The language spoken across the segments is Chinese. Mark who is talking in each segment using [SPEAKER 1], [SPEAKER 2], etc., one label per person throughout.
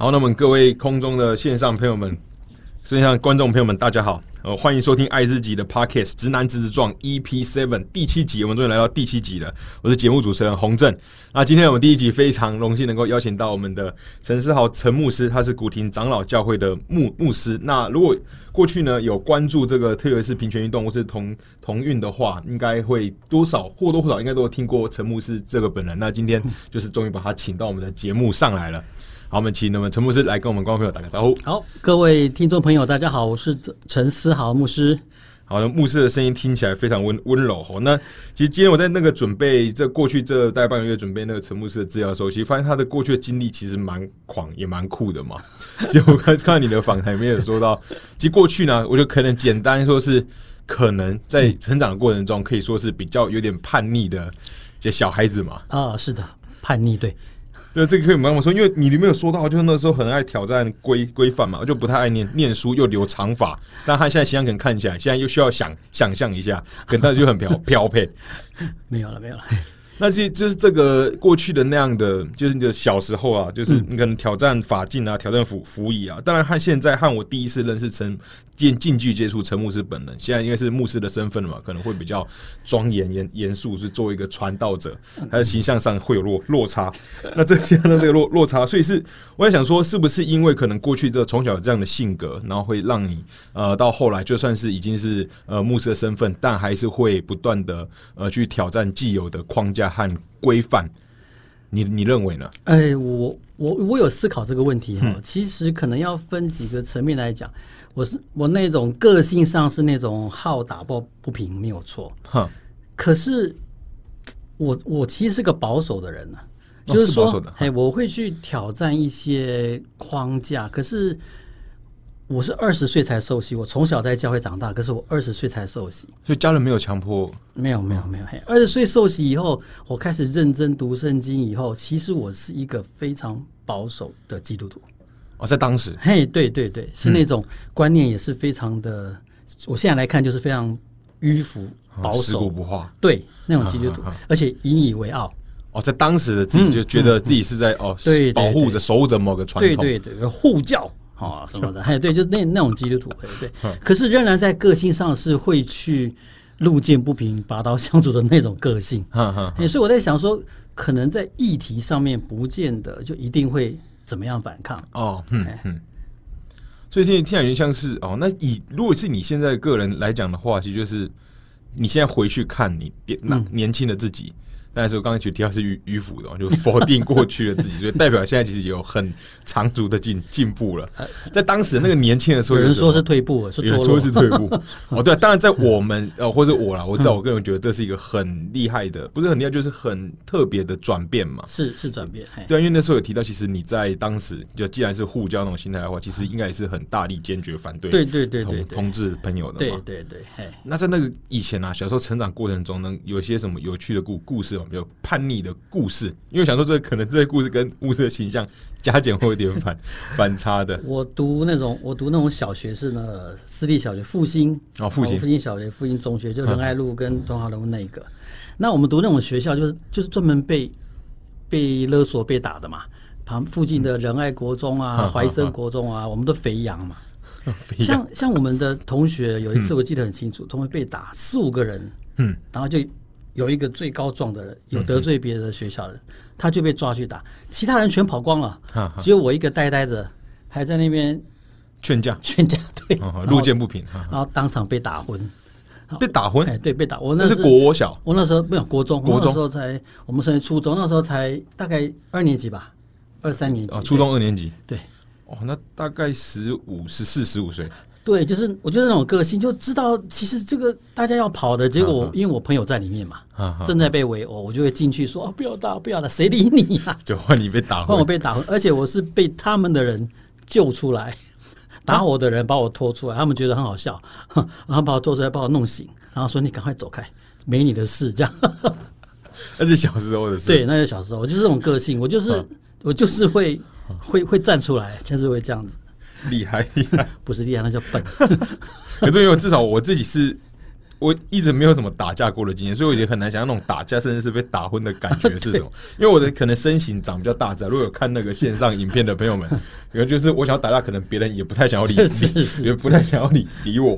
[SPEAKER 1] 好，那么各位空中的线上朋友们、线上观众朋友们，大家好，呃，欢迎收听爱自己的 Podcast《直男直直撞》EP Seven 第七集，我们终于来到第七集了。我是节目主持人洪正。那今天我们第一集非常荣幸能够邀请到我们的陈思豪陈牧师，他是古亭长老教会的牧牧师。那如果过去呢有关注这个，特别是平权运动或是同同运的话，应该会多少或多或少应该都有听过陈牧师这个本人。那今天就是终于把他请到我们的节目上来了。好，我们请那么陈牧师来跟我们观众朋友打个招呼。
[SPEAKER 2] 好，各位听众朋友，大家好，我是陈思豪牧师。
[SPEAKER 1] 好的，牧师的声音听起来非常温温柔。好，那其实今天我在那个准备这过去这大概半个月准备那个陈牧师的资料的时候，其实发现他的过去的经历其实蛮狂，也蛮酷的嘛。就我看看你的访谈里面有说到，其实过去呢，我就可能简单说是可能在成长的过程中，可以说是比较有点叛逆的这小孩子嘛。
[SPEAKER 2] 啊，是的，叛逆对。
[SPEAKER 1] 对，这个可以跟我说，因为你里面有说到，就是那时候很爱挑战规规范嘛，就不太爱念念书，又留长发，但他现在形象可能看起来，现在又需要想想象一下，可能他就很飘飘配。
[SPEAKER 2] 没有了，没有了。
[SPEAKER 1] 那其实就是这个过去的那样的，就是你的小时候啊，就是你可能挑战法镜啊，挑战服服仪啊。当然，和现在和我第一次认识陈近近距接触陈牧师本人，现在因为是牧师的身份嘛，可能会比较庄严严严肃，是作为一个传道者，他的形象上会有落 落差。那这现在这个落落差，所以是我在想说，是不是因为可能过去这从小有这样的性格，然后会让你呃到后来就算是已经是呃牧师的身份，但还是会不断的呃去挑战既有的框架。和规范，你你认为呢？
[SPEAKER 2] 哎，我我我有思考这个问题哈。其实可能要分几个层面来讲。我是我那种个性上是那种好打抱不平，没有错。哈，可是我我其实是个保守的人呢，就是说，哎，我会去挑战一些框架，可是。我是二十岁才受洗，我从小在教会长大，可是我二十岁才受洗，
[SPEAKER 1] 所以家人没有强迫。
[SPEAKER 2] 没有没有没有，二十岁受洗以后，我开始认真读圣经以后，其实我是一个非常保守的基督徒。
[SPEAKER 1] 哦，在当时，
[SPEAKER 2] 嘿，对对对，是那种观念也是非常的，我现在来看就是非常迂腐、保守、
[SPEAKER 1] 不化，
[SPEAKER 2] 对那种基督徒，而且引以为傲。
[SPEAKER 1] 哦，在当时的自己就觉得自己是在哦，
[SPEAKER 2] 对
[SPEAKER 1] 保护着、守护着某个传
[SPEAKER 2] 统，对对对，护教。啊什么的，哎，对，就那那种基督徒，对，可是仍然在个性上是会去路见不平拔刀相助的那种个性，所以我在想说，可能在议题上面不见得就一定会怎么样反抗。哦，嗯
[SPEAKER 1] 嗯，所以听听起来像是哦，那以如果是你现在个人来讲的话，其实就是你现在回去看你那年轻的自己。但是我刚才就提到是迂迂腐的，就否定过去的自己，所以代表现在其实有很长足的进进步了。在当时那个年轻的时候，
[SPEAKER 2] 有人说是退步，
[SPEAKER 1] 有人说是退步。哦，对，当然在我们 呃或者我啦，我知道我个人觉得这是一个很厉害的，不是很厉害，就是很特别的转变嘛。
[SPEAKER 2] 是是转变，
[SPEAKER 1] 对，因为那时候有提到，其实你在当时就既然是互交那种心态的话，其实应该也是很大力坚决反对，
[SPEAKER 2] 对对对对
[SPEAKER 1] 同志朋友的。
[SPEAKER 2] 对对对，
[SPEAKER 1] 那在那个以前啊，小时候成长过程中，呢有一些什么有趣的故故事吗？比如叛逆的故事，因为想说这可能这些故事跟牧师的形象加减会有点反 反差的。
[SPEAKER 2] 我读那种我读那种小学是那私立小学复兴
[SPEAKER 1] 哦，复兴
[SPEAKER 2] 复兴小学、复兴中学，就仁爱路跟东华路那个。那我们读那种学校，就是就是专门被被勒索、被打的嘛。旁附近的仁爱国中啊、怀生国中啊，我们都肥羊嘛。像像我们的同学，有一次我记得很清楚，同学被打四五个人，嗯，然后就。有一个最高壮的人，有得罪别的学校的人，他就被抓去打，其他人全跑光了，只有我一个呆呆的还在那边
[SPEAKER 1] 劝架，
[SPEAKER 2] 劝架，对，
[SPEAKER 1] 路见不平，
[SPEAKER 2] 然后当场被打昏，
[SPEAKER 1] 被打昏，
[SPEAKER 2] 哎，对，被打，我
[SPEAKER 1] 那是国小，
[SPEAKER 2] 我那时候没有国中，
[SPEAKER 1] 国中。
[SPEAKER 2] 时候才我们升初中，那时候才大概二年级吧，二三年级，
[SPEAKER 1] 初中二年级，
[SPEAKER 2] 对，
[SPEAKER 1] 哦，那大概十五、十四、十五岁。
[SPEAKER 2] 对，就是我觉得那种个性，就知道其实这个大家要跑的结果，因为我朋友在里面嘛，正在被围殴，我就会进去说：“不要打，不要打，谁理你呀？”
[SPEAKER 1] 就换你被打，
[SPEAKER 2] 换我被打，而且我是被他们的人救出来，打我的人把我拖出来，他们觉得很好笑，然后把我拖出来，把我弄醒，然后说：“你赶快走开，没你的事。”这样，
[SPEAKER 1] 那是小时候的事。
[SPEAKER 2] 对，那是小时候，我就是这种个性，我就是我就是会会会站出来，就是会这样子。
[SPEAKER 1] 厉害厉害，
[SPEAKER 2] 不是厉害，那叫笨。
[SPEAKER 1] 可是因为至少我自己是，我一直没有什么打架过的经验，所以我也很难想象那种打架甚至是被打昏的感觉是什么。因为我的可能身形长比较大只，如果有看那个线上影片的朋友们，可能就是我想要打架，可能别人也不太想要理你，也不太想要理理我。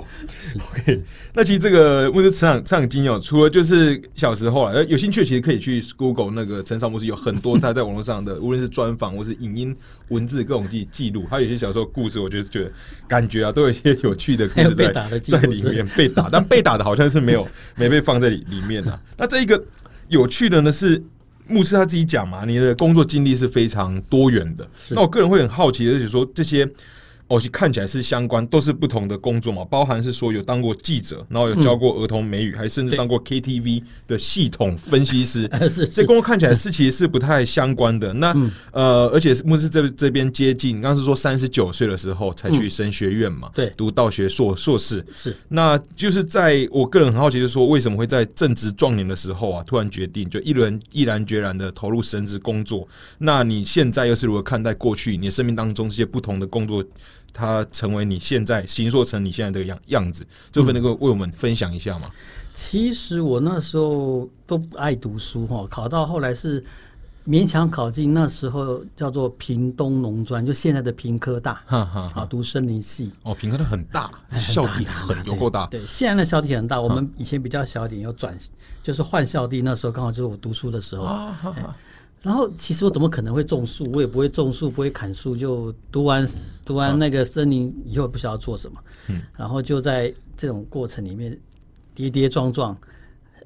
[SPEAKER 1] OK，那其实这个牧师成长成长经验，除了就是小时候啊，有兴趣其实可以去 Google 那个陈少牧师，有很多他在网络上的，无论是专访或是影音、文字各种记记录，他有些小时候故事，我觉得觉得感觉啊，都有一些有趣的故事在在里面被打，但被打的好像是没有 没被放在里里面啊。那这一个有趣的呢是牧师他自己讲嘛，你的工作经历是非常多元的。那我个人会很好奇，而且说这些。哦，看起来是相关，都是不同的工作嘛，包含是说有当过记者，然后有教过儿童美语，还甚至当过 KTV 的系统分析师。
[SPEAKER 2] 是，
[SPEAKER 1] 这工作看起来是其实是不太相关的。那呃，而且牧师这这边接近，刚刚是说三十九岁的时候才去神学院嘛，
[SPEAKER 2] 对，
[SPEAKER 1] 读道学硕硕士。
[SPEAKER 2] 是，
[SPEAKER 1] 那就是在我个人很好奇，就是说为什么会在正值壮年的时候啊，突然决定就一人毅然决然的投入神职工作？那你现在又是如何看待过去你生命当中这些不同的工作？他成为你现在形塑成你现在的样样子，这份能够为我们分享一下吗？
[SPEAKER 2] 其实我那时候都不爱读书哈，考到后来是勉强考进那时候叫做屏东农专，就现在的屏科大，哈哈，啊，读森林系。
[SPEAKER 1] 哦，屏科大很大，校地很有够大。
[SPEAKER 2] 对，现在的校地很大，我们以前比较小一点，要转就是换校地，那时候刚好就是我读书的时候。然后其实我怎么可能会种树？我也不会种树，不会砍树。就读完读完那个森林以后，不晓得做什么。嗯。然后就在这种过程里面跌跌撞撞，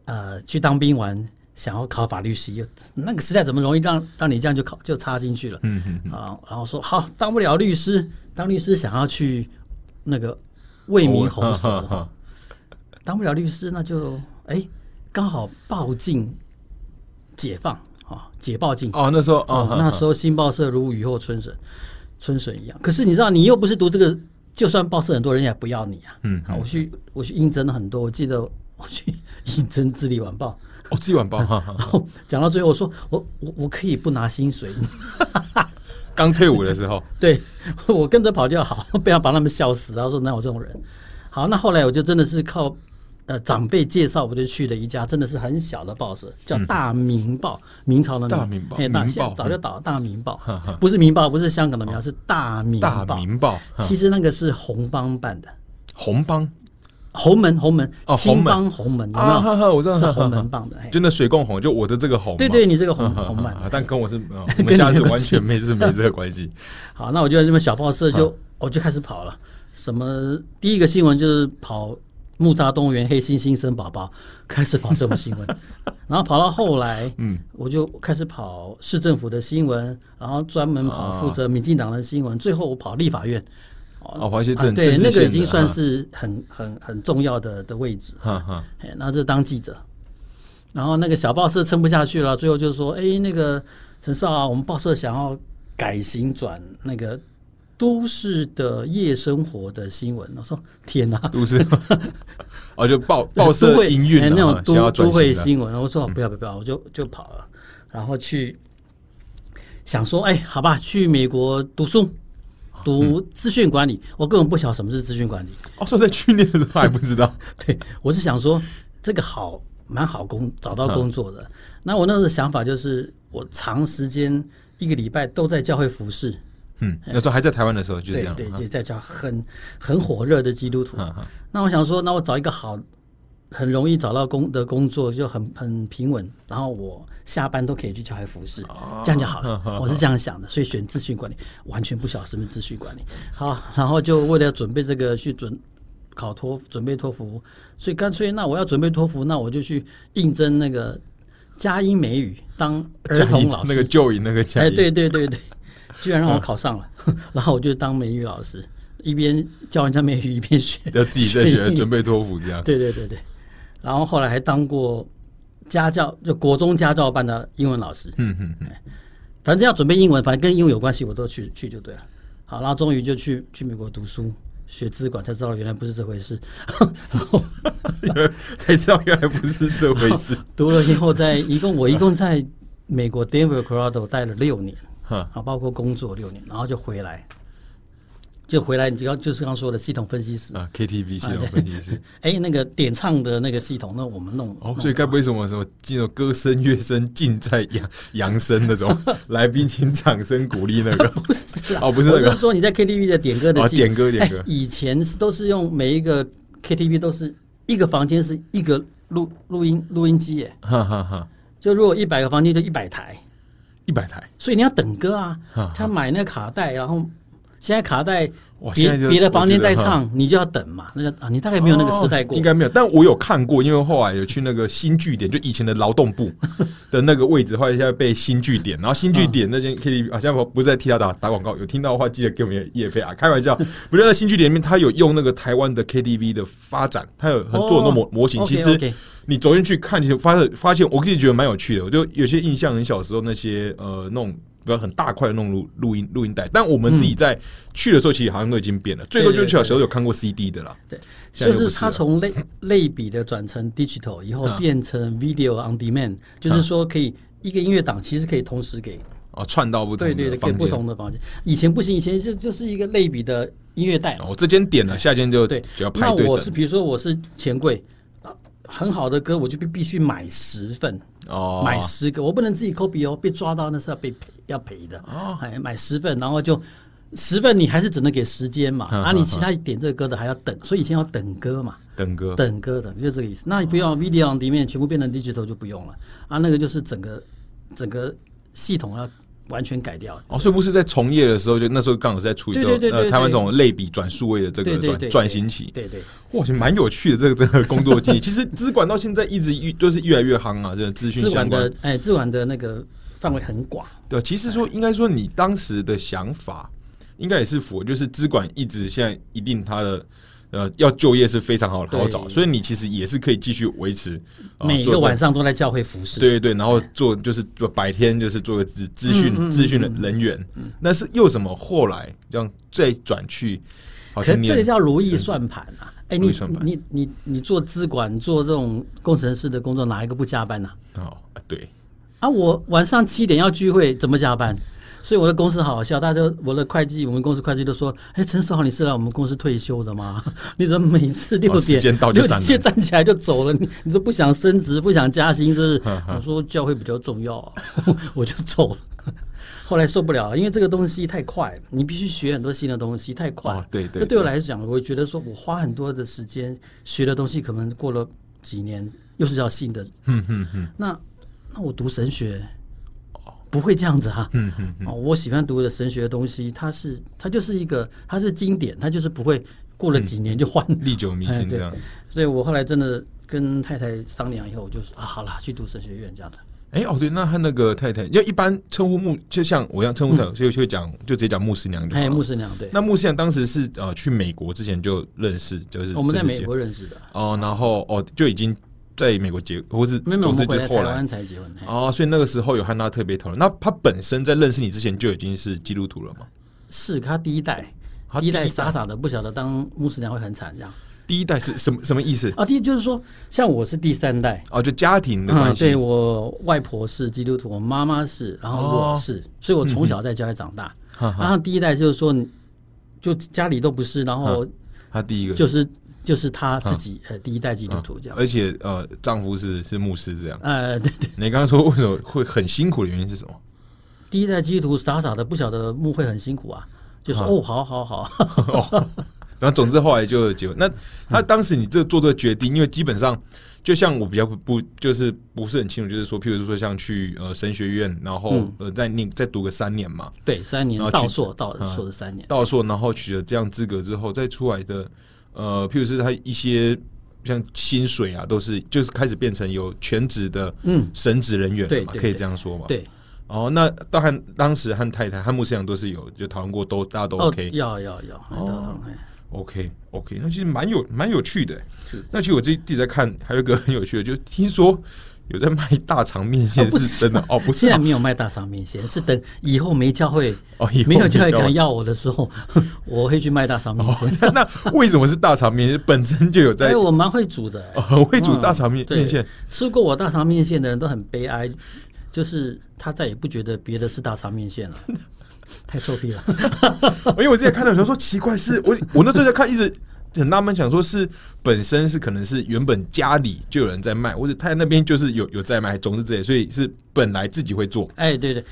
[SPEAKER 2] 呃，去当兵完，想要考法律系，那个时代怎么容易让让你这样就考就插进去了？嗯嗯啊，然后说好当不了律师，当律师想要去那个为民红手，当不了律师那就哎刚好报进解放。啊，解报进
[SPEAKER 1] 哦，那时候
[SPEAKER 2] 哦，那时候新报社如雨后春笋，春笋一样。可是你知道，你又不是读这个，就算报社很多人也不要你啊。嗯，好，我去我去应征了很多，我记得我去 应征《智利晚报》。
[SPEAKER 1] 哦，《智利晚报》哈。
[SPEAKER 2] 然后讲到最后，我说我我我可以不拿薪水。
[SPEAKER 1] 刚退伍的时候，
[SPEAKER 2] 对我跟着跑就好，不要把他们笑死。然后说，哪有这种人，好，那后来我就真的是靠。呃，长辈介绍我就去了一家，真的是很小的报社，叫《大明报》，明朝的
[SPEAKER 1] 大明报，
[SPEAKER 2] 哎，大报早就倒了，《大明报》不是《明报》，不是香港的明，是《大明报》。
[SPEAKER 1] 大明报，
[SPEAKER 2] 其实那个是红帮办的。
[SPEAKER 1] 红帮，
[SPEAKER 2] 红门，红门，青帮红门，有没有？
[SPEAKER 1] 我知道
[SPEAKER 2] 是红门帮的，
[SPEAKER 1] 就那水共红，就我的这个红。
[SPEAKER 2] 对对，你这个红红版，
[SPEAKER 1] 但跟我是 我们家是完全没是没这个关系。
[SPEAKER 2] 好，那我就在这边小报社就我就开始跑了。什么？第一个新闻就是跑。木栅动物园黑猩猩生宝宝，开始跑这种新闻，然后跑到后来，嗯，我就开始跑市政府的新闻，然后专门跑负责民进党的新闻，最后我跑立法院，
[SPEAKER 1] 哦，跑一些政
[SPEAKER 2] 对那个已经算是很很很重要的的位置，哈哈，然后就当记者，然后那个小报社撑不下去了，最后就说，哎，那个陈少啊，我们报社想要改型转那个。都市的夜生活的新闻，我说天哪，
[SPEAKER 1] 都市。哦，就报 报社营运
[SPEAKER 2] 那种都都会新闻，我说不要不要不要，我就就跑了，然后去想说，哎，好吧，去美国读书，读资讯管理，我根本不晓得什么是资讯管理。
[SPEAKER 1] 哦，说在去年的时候 还不知道，
[SPEAKER 2] 对我是想说这个好蛮好工找到工作的。那我那时候想法就是，我长时间一个礼拜都在教会服侍。
[SPEAKER 1] 嗯，那时候还在台湾的时候就这样，
[SPEAKER 2] 对，就在教很很火热的基督徒。那我想说，那我找一个好，很容易找到工的工作，就很很平稳，然后我下班都可以去教会服侍，这样就好了。我是这样想的，所以选资讯管理，完全不晓得什么资讯管理。好，然后就为了准备这个去准考托准备托福，所以干脆那我要准备托福，那我就去应征那个佳音美语当儿童老师，
[SPEAKER 1] 那个就以那个佳
[SPEAKER 2] 音，哎，对对对对。居然让我考上了，然后我就当美语老师，一边教人家美语一边学，
[SPEAKER 1] 要自己在学，准备托福这样。
[SPEAKER 2] 对对对对，然后后来还当过家教，就国中家教班的英文老师。嗯嗯嗯，反正要准备英文，反正跟英文有关系，我都去去就对了。好，然后终于就去去美国读书，学资管，才知道原来不是这回事。然后
[SPEAKER 1] 才知道原来不是这回事。
[SPEAKER 2] 读了以后，在一共我一共在美国 Denver Colorado 待了六年。好，包括工作六年，然后就回来，就回来，你就要就是刚刚说的系统分析师
[SPEAKER 1] 啊，KTV 系统分析师。
[SPEAKER 2] 哎，那个点唱的那个系统，那我们弄
[SPEAKER 1] 哦，所以该不会什么什么进入歌声乐声尽在扬扬声那种，来宾请掌声鼓励那个？
[SPEAKER 2] 不是
[SPEAKER 1] 哦，不是那个。
[SPEAKER 2] 说你在 KTV 的点歌的
[SPEAKER 1] 点歌点歌，
[SPEAKER 2] 以前是都是用每一个 KTV 都是一个房间是一个录录音录音机，耶，哈哈哈。就如果一百个房间就一百台，
[SPEAKER 1] 一百台，
[SPEAKER 2] 所以你要等歌啊，他买那个卡带，然后。现在卡带，别别的房间在唱，你就要等嘛。那就啊，你大概没有那个时代过，
[SPEAKER 1] 应该没有。但我有看过，因为后来有去那个新据点，就以前的劳动部的那个位置，后来现在被新据点，然后新据点那间 KTV 好像不是在替他打打广告。有听到的话，记得给我们叶飞啊，开玩笑。不是在新据点里面，他有用那个台湾的 KTV 的发展，他有做很多模模型。其实你走进去看，其实发发现，我自己觉得蛮有趣的。我就有些印象，很小时候那些呃那种。比较很大块的那种录录音录音带，但我们自己在去的时候，其实好像都已经变了。最多就是小时候有看过 CD 的啦。
[SPEAKER 2] 对，就是它从类类比的转成 digital 以后，变成 video on demand，就是说可以一个音乐档其实可以同时给
[SPEAKER 1] 哦串到不同对
[SPEAKER 2] 对对，给不同的房间。以前不行，以前是就是一个类比的音乐带。
[SPEAKER 1] 哦，这间点了，下间就
[SPEAKER 2] 对
[SPEAKER 1] 就要排队。
[SPEAKER 2] 那我是比如说我是钱柜很好的歌，我就必必须买十份。哦，买十个，我不能自己 copy 哦，被抓到那是要被赔要赔的。哦，哎，买十份，然后就十份，你还是只能给时间嘛。啊，你其他点这个歌的还要等，所以以前要等歌嘛。
[SPEAKER 1] 等歌，
[SPEAKER 2] 等歌的，就这个意思。那你不要 video 里面全部变成 digital 就不用了啊，那个就是整个整个系统要。完全改掉
[SPEAKER 1] 哦，所以不是在从业的时候，就那时候刚好是在处理这个呃台湾这种类比转数位的这个转转型期，
[SPEAKER 2] 对对，
[SPEAKER 1] 哇，其实蛮有趣的这个这个工作经历。其实资管到现在一直越都是越来越夯啊，这个资讯相关
[SPEAKER 2] 的哎，资管的那个范围很广。
[SPEAKER 1] 对，其实说应该说你当时的想法应该也是符合，就是资管一直现在一定它的。呃，要就业是非常好好找，所以你其实也是可以继续维持。
[SPEAKER 2] 每个晚上都在教会服侍，
[SPEAKER 1] 对对对，然后做就是白天就是做个资资讯资讯的人员。那是又什么？后来这样再转去，
[SPEAKER 2] 可是这个叫如意算盘啊！哎，你你你你做资管做这种工程师的工作，哪一个不加班呢？
[SPEAKER 1] 哦，对。
[SPEAKER 2] 啊，我晚上七点要聚会，怎么加班？所以我的公司好好笑，大家我的会计，我们公司会计都说：“哎，陈世豪，你是来我们公司退休的吗？你怎么每次六点六点站起来就走了？你你都不想升职，不想加薪，是不是？” 我说教会比较重要，我就走了。后来受不了，因为这个东西太快，你必须学很多新的东西，太快。
[SPEAKER 1] 对对，
[SPEAKER 2] 这对我来讲，我觉得说我花很多的时间学的东西，可能过了几年又是要新的。嗯嗯嗯。那那我读神学。不会这样子哈，嗯嗯哦，我喜欢读的神学的东西，它是它就是一个它是经典，它就是不会过了几年就换
[SPEAKER 1] 历久弥新这样。
[SPEAKER 2] 所以我后来真的跟太太商量以后，我就说啊，好了，去读神学院这样子。
[SPEAKER 1] 哎哦对，那他那个太太，因为一般称呼牧，就像我一样称呼他，所以就会讲就直接讲牧师娘就好
[SPEAKER 2] 了。牧师娘对。
[SPEAKER 1] 那牧师娘当时是呃去美国之前就认识，就是
[SPEAKER 2] 我们在美国认识的
[SPEAKER 1] 哦，然后哦就已经。在美国结，或是总之就后来
[SPEAKER 2] 才结婚
[SPEAKER 1] 哦，所以那个时候有和他特别讨论。那他本身在认识你之前就已经是基督徒了吗？
[SPEAKER 2] 是他第一代，第一代傻傻的不晓得当牧师娘会很惨这样。
[SPEAKER 1] 第一代是什么什么意思
[SPEAKER 2] 啊？第一就是说，像我是第三代
[SPEAKER 1] 哦，就家庭的关系。
[SPEAKER 2] 对我外婆是基督徒，我妈妈是，然后我是，所以我从小在家里长大。然后第一代就是说，就家里都不是，然后
[SPEAKER 1] 他第一个
[SPEAKER 2] 就是。就是她自己呃第一代基督徒这样，
[SPEAKER 1] 而且呃丈夫是是牧师这样。
[SPEAKER 2] 呃对对。
[SPEAKER 1] 你刚刚说为什么会很辛苦的原因是什么？
[SPEAKER 2] 第一代基督徒傻傻的不晓得牧会很辛苦啊，就说哦好好好。
[SPEAKER 1] 然后总之后来就结婚。那他当时你这做这个决定，因为基本上就像我比较不就是不是很清楚，就是说譬如说像去呃神学院，然后呃再念再读个三年嘛。
[SPEAKER 2] 对，三年。然后到硕到硕的三年。
[SPEAKER 1] 到硕然后取得这样资格之后再出来的。呃，譬如是他一些像薪水啊，都是就是开始变成有全职的嗯神职人员嘛，可以这样说嘛？
[SPEAKER 2] 对。
[SPEAKER 1] 哦，那当然，当时和太太和牧师长都是有就讨论过，都大家都 OK。
[SPEAKER 2] 要要要。哦。
[SPEAKER 1] OK OK，那其实蛮有蛮有趣的。是。那其实我自己自己在看，还有一个很有趣的，就听说。有在卖大肠面线是真的哦，不是
[SPEAKER 2] 现在没有卖大肠面线，是等以后没教会哦，没有教会敢要我的时候，我会去卖大肠面线。
[SPEAKER 1] 那为什么是大肠面线？本身就有在，
[SPEAKER 2] 我蛮会煮的，
[SPEAKER 1] 很会煮大肠面面线。
[SPEAKER 2] 吃过我大肠面线的人都很悲哀。就是他再也不觉得别的是大肠面线了，太臭屁了。
[SPEAKER 1] 因为我之前看到有人说奇怪，是我我那时候在看，一直很纳闷，想说是本身是可能是原本家里就有人在卖，或者他那边就是有有在卖，总之之类，所以是本来自己会做。
[SPEAKER 2] 哎，对对，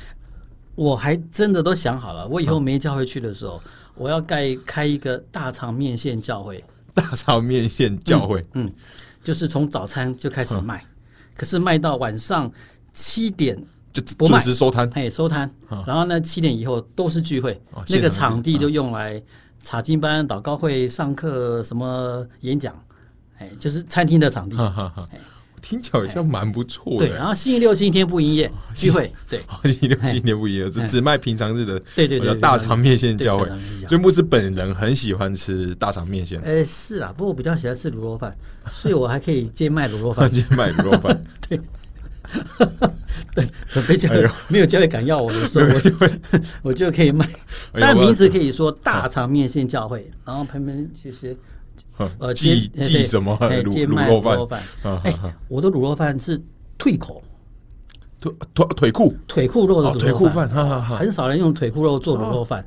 [SPEAKER 2] 我还真的都想好了，我以后没教会去的时候，我要盖开一个大肠面线教会。
[SPEAKER 1] 大肠面线教会，
[SPEAKER 2] 嗯，就是从早餐就开始卖，可是卖到晚上七点
[SPEAKER 1] 就准时收摊，
[SPEAKER 2] 哎，收摊，然后呢，七点以后都是聚会，那个场地就用来查经班、祷告会、上课、什么演讲，哎，就是餐厅的场地。
[SPEAKER 1] 听起来好像蛮不错的。
[SPEAKER 2] 对，然后星期六、星期天不营业聚会，对，
[SPEAKER 1] 星期六、星期天不营业，就只卖平常日的。
[SPEAKER 2] 对对对，
[SPEAKER 1] 大肠面线教会。所以牧师本人很喜欢吃大肠面线。
[SPEAKER 2] 哎，是啊，不过我比较喜欢吃卤肉饭，所以我还可以兼卖卤肉饭。
[SPEAKER 1] 兼卖卤肉饭，
[SPEAKER 2] 对。对，准备教没有教会敢要我的时候，我就 我就可以卖。但名字可以说大肠面线教会，然后旁边其实。
[SPEAKER 1] 呃，寄寄什么卤
[SPEAKER 2] 卤肉饭？哎，我的卤肉饭是退口，
[SPEAKER 1] 腿腿腿裤
[SPEAKER 2] 腿裤肉的
[SPEAKER 1] 腿裤饭，
[SPEAKER 2] 很少人用腿裤肉做卤肉饭。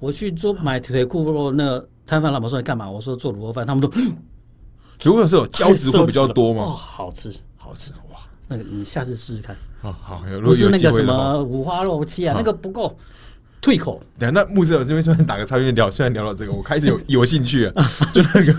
[SPEAKER 2] 我去做买腿裤肉，那摊贩老板说你干嘛？我说做卤肉饭，他们都
[SPEAKER 1] 腿裤肉是有胶质会比较多吗？哦，
[SPEAKER 2] 好吃，
[SPEAKER 1] 好吃哇！
[SPEAKER 2] 那个你下次试试看。
[SPEAKER 1] 哦，好，
[SPEAKER 2] 不是那个什么五花肉切啊，那个不够。退口，
[SPEAKER 1] 对，那木子我这边顺便打个插，因为聊，虽然聊到这个，我开始有有兴趣了，就那个，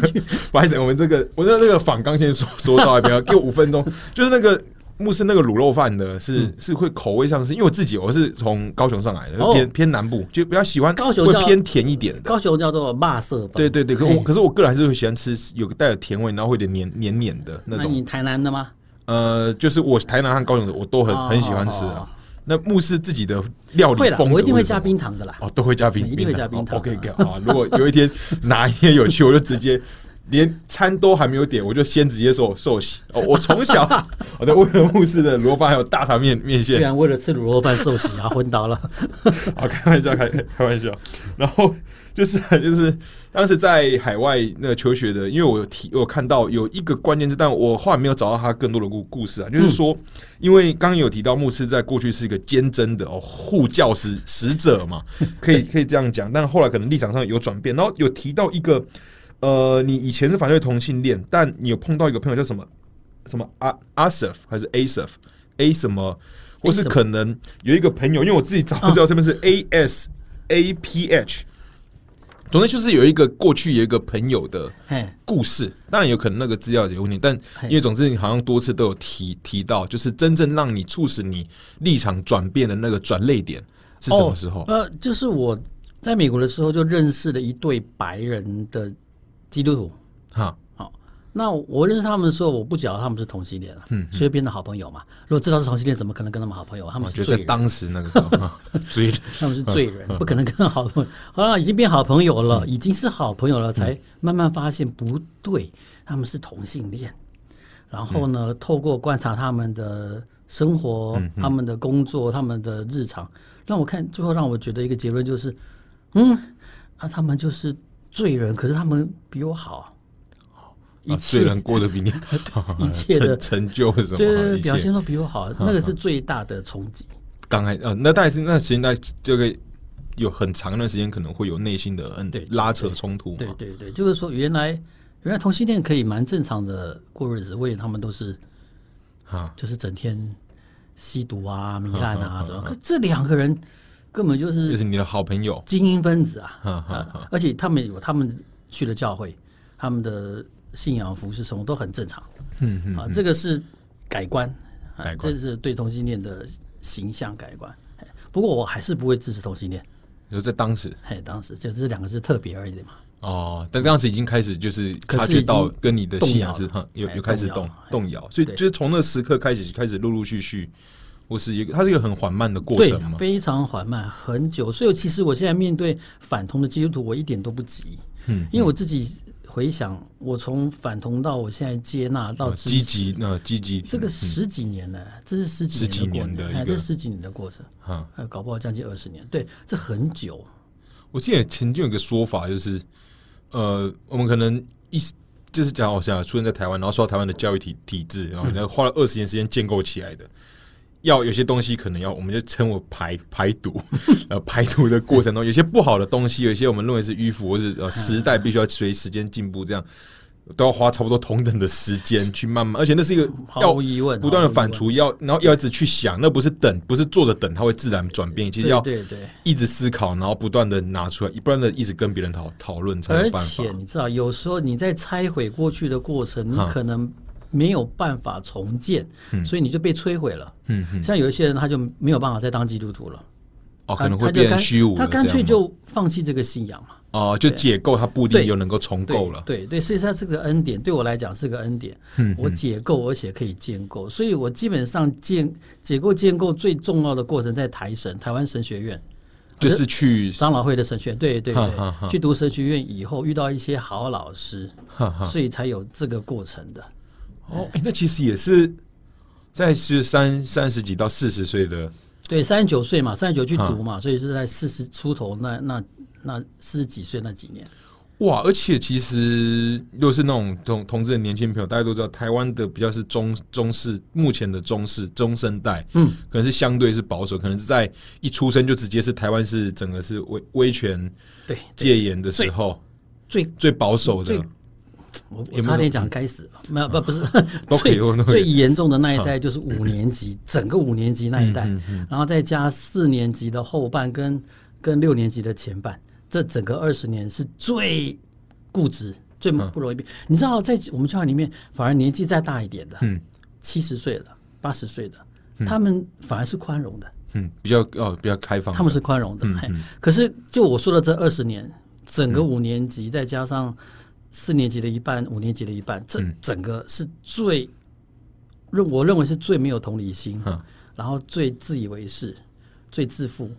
[SPEAKER 1] 不好意思，我们这个，我在那个仿刚先说说到一边，给我五分钟，就是那个牧师那个卤肉饭的，是是会口味上是，因为我自己我是从高雄上来的，偏偏南部，就比较喜欢
[SPEAKER 2] 高雄
[SPEAKER 1] 会偏甜一点的，
[SPEAKER 2] 高雄叫做辣色，
[SPEAKER 1] 对对对，可我可是我个人还是会喜欢吃有个带有甜味，然后会有点黏黏黏的那种。
[SPEAKER 2] 你台南的吗？
[SPEAKER 1] 呃，就是我台南和高雄的我都很很喜欢吃啊。那牧师自己的料理风格，
[SPEAKER 2] 我一定会加冰糖的啦。
[SPEAKER 1] 哦，都会加冰，
[SPEAKER 2] 一定会加冰糖。
[SPEAKER 1] OK 啊。如果有一天哪一天有趣，我就直接连餐都还没有点，我就先直接说受洗。哦，我从小 我在为了牧师的卤肉饭还有大肠面面线，
[SPEAKER 2] 居然为了吃卤肉饭受洗啊，昏倒了。
[SPEAKER 1] 好，开玩笑，开开玩笑。然后就是就是。当时在海外那个求学的，因为我有提，我看到有一个关键字，但我后来没有找到他更多的故故事啊。就是说，因为刚刚有提到牧师在过去是一个坚贞的哦护教使使者嘛，可 以可以这样讲。但后来可能立场上有转变，然后有提到一个，呃，你以前是反对同性恋，但你有碰到一个朋友叫什么什么阿阿 f 还是 A f A 什么，或是可能有一个朋友，因为我自己找不知道是不是 A S A P H。总之就是有一个过去有一个朋友的故事，当然有可能那个资料有问题，但因为总之你好像多次都有提提到，就是真正让你促使你立场转变的那个转泪点是什么时候？
[SPEAKER 2] 呃，就是我在美国的时候就认识了一对白人的基督徒，哈。那我认识他们的时候，我不晓得他们是同性恋了，嗯，所以变成好朋友嘛。如果知道是同性恋，怎么可能跟他们好朋友？他们是罪人。
[SPEAKER 1] 当时那个时候，罪人，
[SPEAKER 2] 他们是罪人，不可能跟好朋友。好了，已经变好朋友了，已经是好朋友了，才慢慢发现不对，他们是同性恋。然后呢，透过观察他们的生活、他们的工作、他们的日常，让我看，最后让我觉得一个结论就是，嗯，啊，他们就是罪人，可是他们比我好。
[SPEAKER 1] 一切人过得比你
[SPEAKER 2] 一切的
[SPEAKER 1] 成就什么，
[SPEAKER 2] 对表现都比我好，那个是最大的冲击。
[SPEAKER 1] 刚开呃，那但是那时间在这个有很长一段时间，可能会有内心的嗯拉扯冲突。
[SPEAKER 2] 对对对，就是说原来原来同性恋可以蛮正常的过日子，为什他们都是啊，就是整天吸毒啊、糜烂啊什么。可这两个人根本就是
[SPEAKER 1] 就是你的好朋友、
[SPEAKER 2] 精英分子啊，而且他们有他们去了教会，他们的。信仰服饰什么都很正常，嗯嗯啊，这个是改观，
[SPEAKER 1] 改观，
[SPEAKER 2] 这是对同性恋的形象改观。不过我还是不会支持同性恋。
[SPEAKER 1] 有在当时，
[SPEAKER 2] 嘿，当时就这两个是特别而已嘛。
[SPEAKER 1] 哦，但当时已经开始就是察觉到跟你的信仰是哈有有开始动动摇，所以就是从那时刻开始开始陆陆续续，我是一个它是一个很缓慢的过程嘛，
[SPEAKER 2] 非常缓慢，很久。所以其实我现在面对反同的基督徒，我一点都不急，嗯，因为我自己。回想我从反同到我现在接纳到
[SPEAKER 1] 积极，那积极
[SPEAKER 2] 这个十几年呢，这是十几
[SPEAKER 1] 年的
[SPEAKER 2] 一个十几年的过程啊，搞不好将近二十年，对，这很久。
[SPEAKER 1] 我记得曾经有个说法，就是呃，我们可能一就是讲，好像出生在台湾，然后受到台湾的教育体体制，然后花了二十年时间建构起来的。要有些东西可能要，我们就称为排排毒，呃，排毒的过程中，有些不好的东西，有些我们认为是迂腐，或是呃时代必须要随时间进步，这样都要花差不多同等的时间去慢慢，而且那是一个要
[SPEAKER 2] 毫无疑问
[SPEAKER 1] 不断的反刍，要然后要一直去想，那不是等，不是坐着等，它会自然转变，其实要
[SPEAKER 2] 对对对。
[SPEAKER 1] 一直思考，然后不断的拿出来，不断的一直跟别人讨讨论才
[SPEAKER 2] 而
[SPEAKER 1] 有办法
[SPEAKER 2] 且。你知道，有时候你在拆毁过去的过程，你可能没有办法重建，所以你就被摧毁了。
[SPEAKER 1] 嗯嗯，
[SPEAKER 2] 像有一些人，他就没有办法再当基督徒了，
[SPEAKER 1] 哦，
[SPEAKER 2] 他
[SPEAKER 1] 可能会变虚无了
[SPEAKER 2] 他干脆就放弃这个信仰嘛。
[SPEAKER 1] 哦，就解构，他不一定又能够重构了。
[SPEAKER 2] 对对，所以它是个恩典，对我来讲是个恩典。
[SPEAKER 1] 嗯
[SPEAKER 2] 我解构，而且可以建构，所以我基本上建解构建构最重要的过程在台神台湾神学院。
[SPEAKER 1] 就是去
[SPEAKER 2] 长老会的神学院，对对
[SPEAKER 1] 哈哈哈
[SPEAKER 2] 对，去读神学院以后遇到一些好老师，所以才有这个过程的。
[SPEAKER 1] 哦，哎，那其实也是在是三三十几到四十岁的
[SPEAKER 2] 对，三十九岁嘛，三十九去读嘛，所以是在四十出头那那那四十几岁那几年。
[SPEAKER 1] 哇，而且其实又是那种同同志的年轻朋友，大家都知道，台湾的比较是中中式，目前的中式中生代，
[SPEAKER 2] 嗯，
[SPEAKER 1] 可能是相对是保守，可能是在一出生就直接是台湾是整个是威威权
[SPEAKER 2] 对，对。
[SPEAKER 1] 戒严的时候
[SPEAKER 2] 最
[SPEAKER 1] 最保守的
[SPEAKER 2] 最，我我差点讲该死，没有不不是最最严重的那一代就是五年级，整个五年级那一代，
[SPEAKER 1] 嗯
[SPEAKER 2] 然后再加四年级的后半跟跟六年级的前半，这整个二十年是最固执、最
[SPEAKER 1] 嗯。
[SPEAKER 2] 不容易变。你知道，在我们教会里面，反而年纪再大一点的，
[SPEAKER 1] 嗯。
[SPEAKER 2] 七十岁了、八十岁的，他们反而是宽容的，
[SPEAKER 1] 嗯，比较哦比较开放，
[SPEAKER 2] 他们是宽容的。嘿可是就我说的这二十年，整个五年级再加上四年级的一半，五年级的一半，这整个是最认我认为是最没有同理心
[SPEAKER 1] 嗯，
[SPEAKER 2] 然后最自以为是、最自负。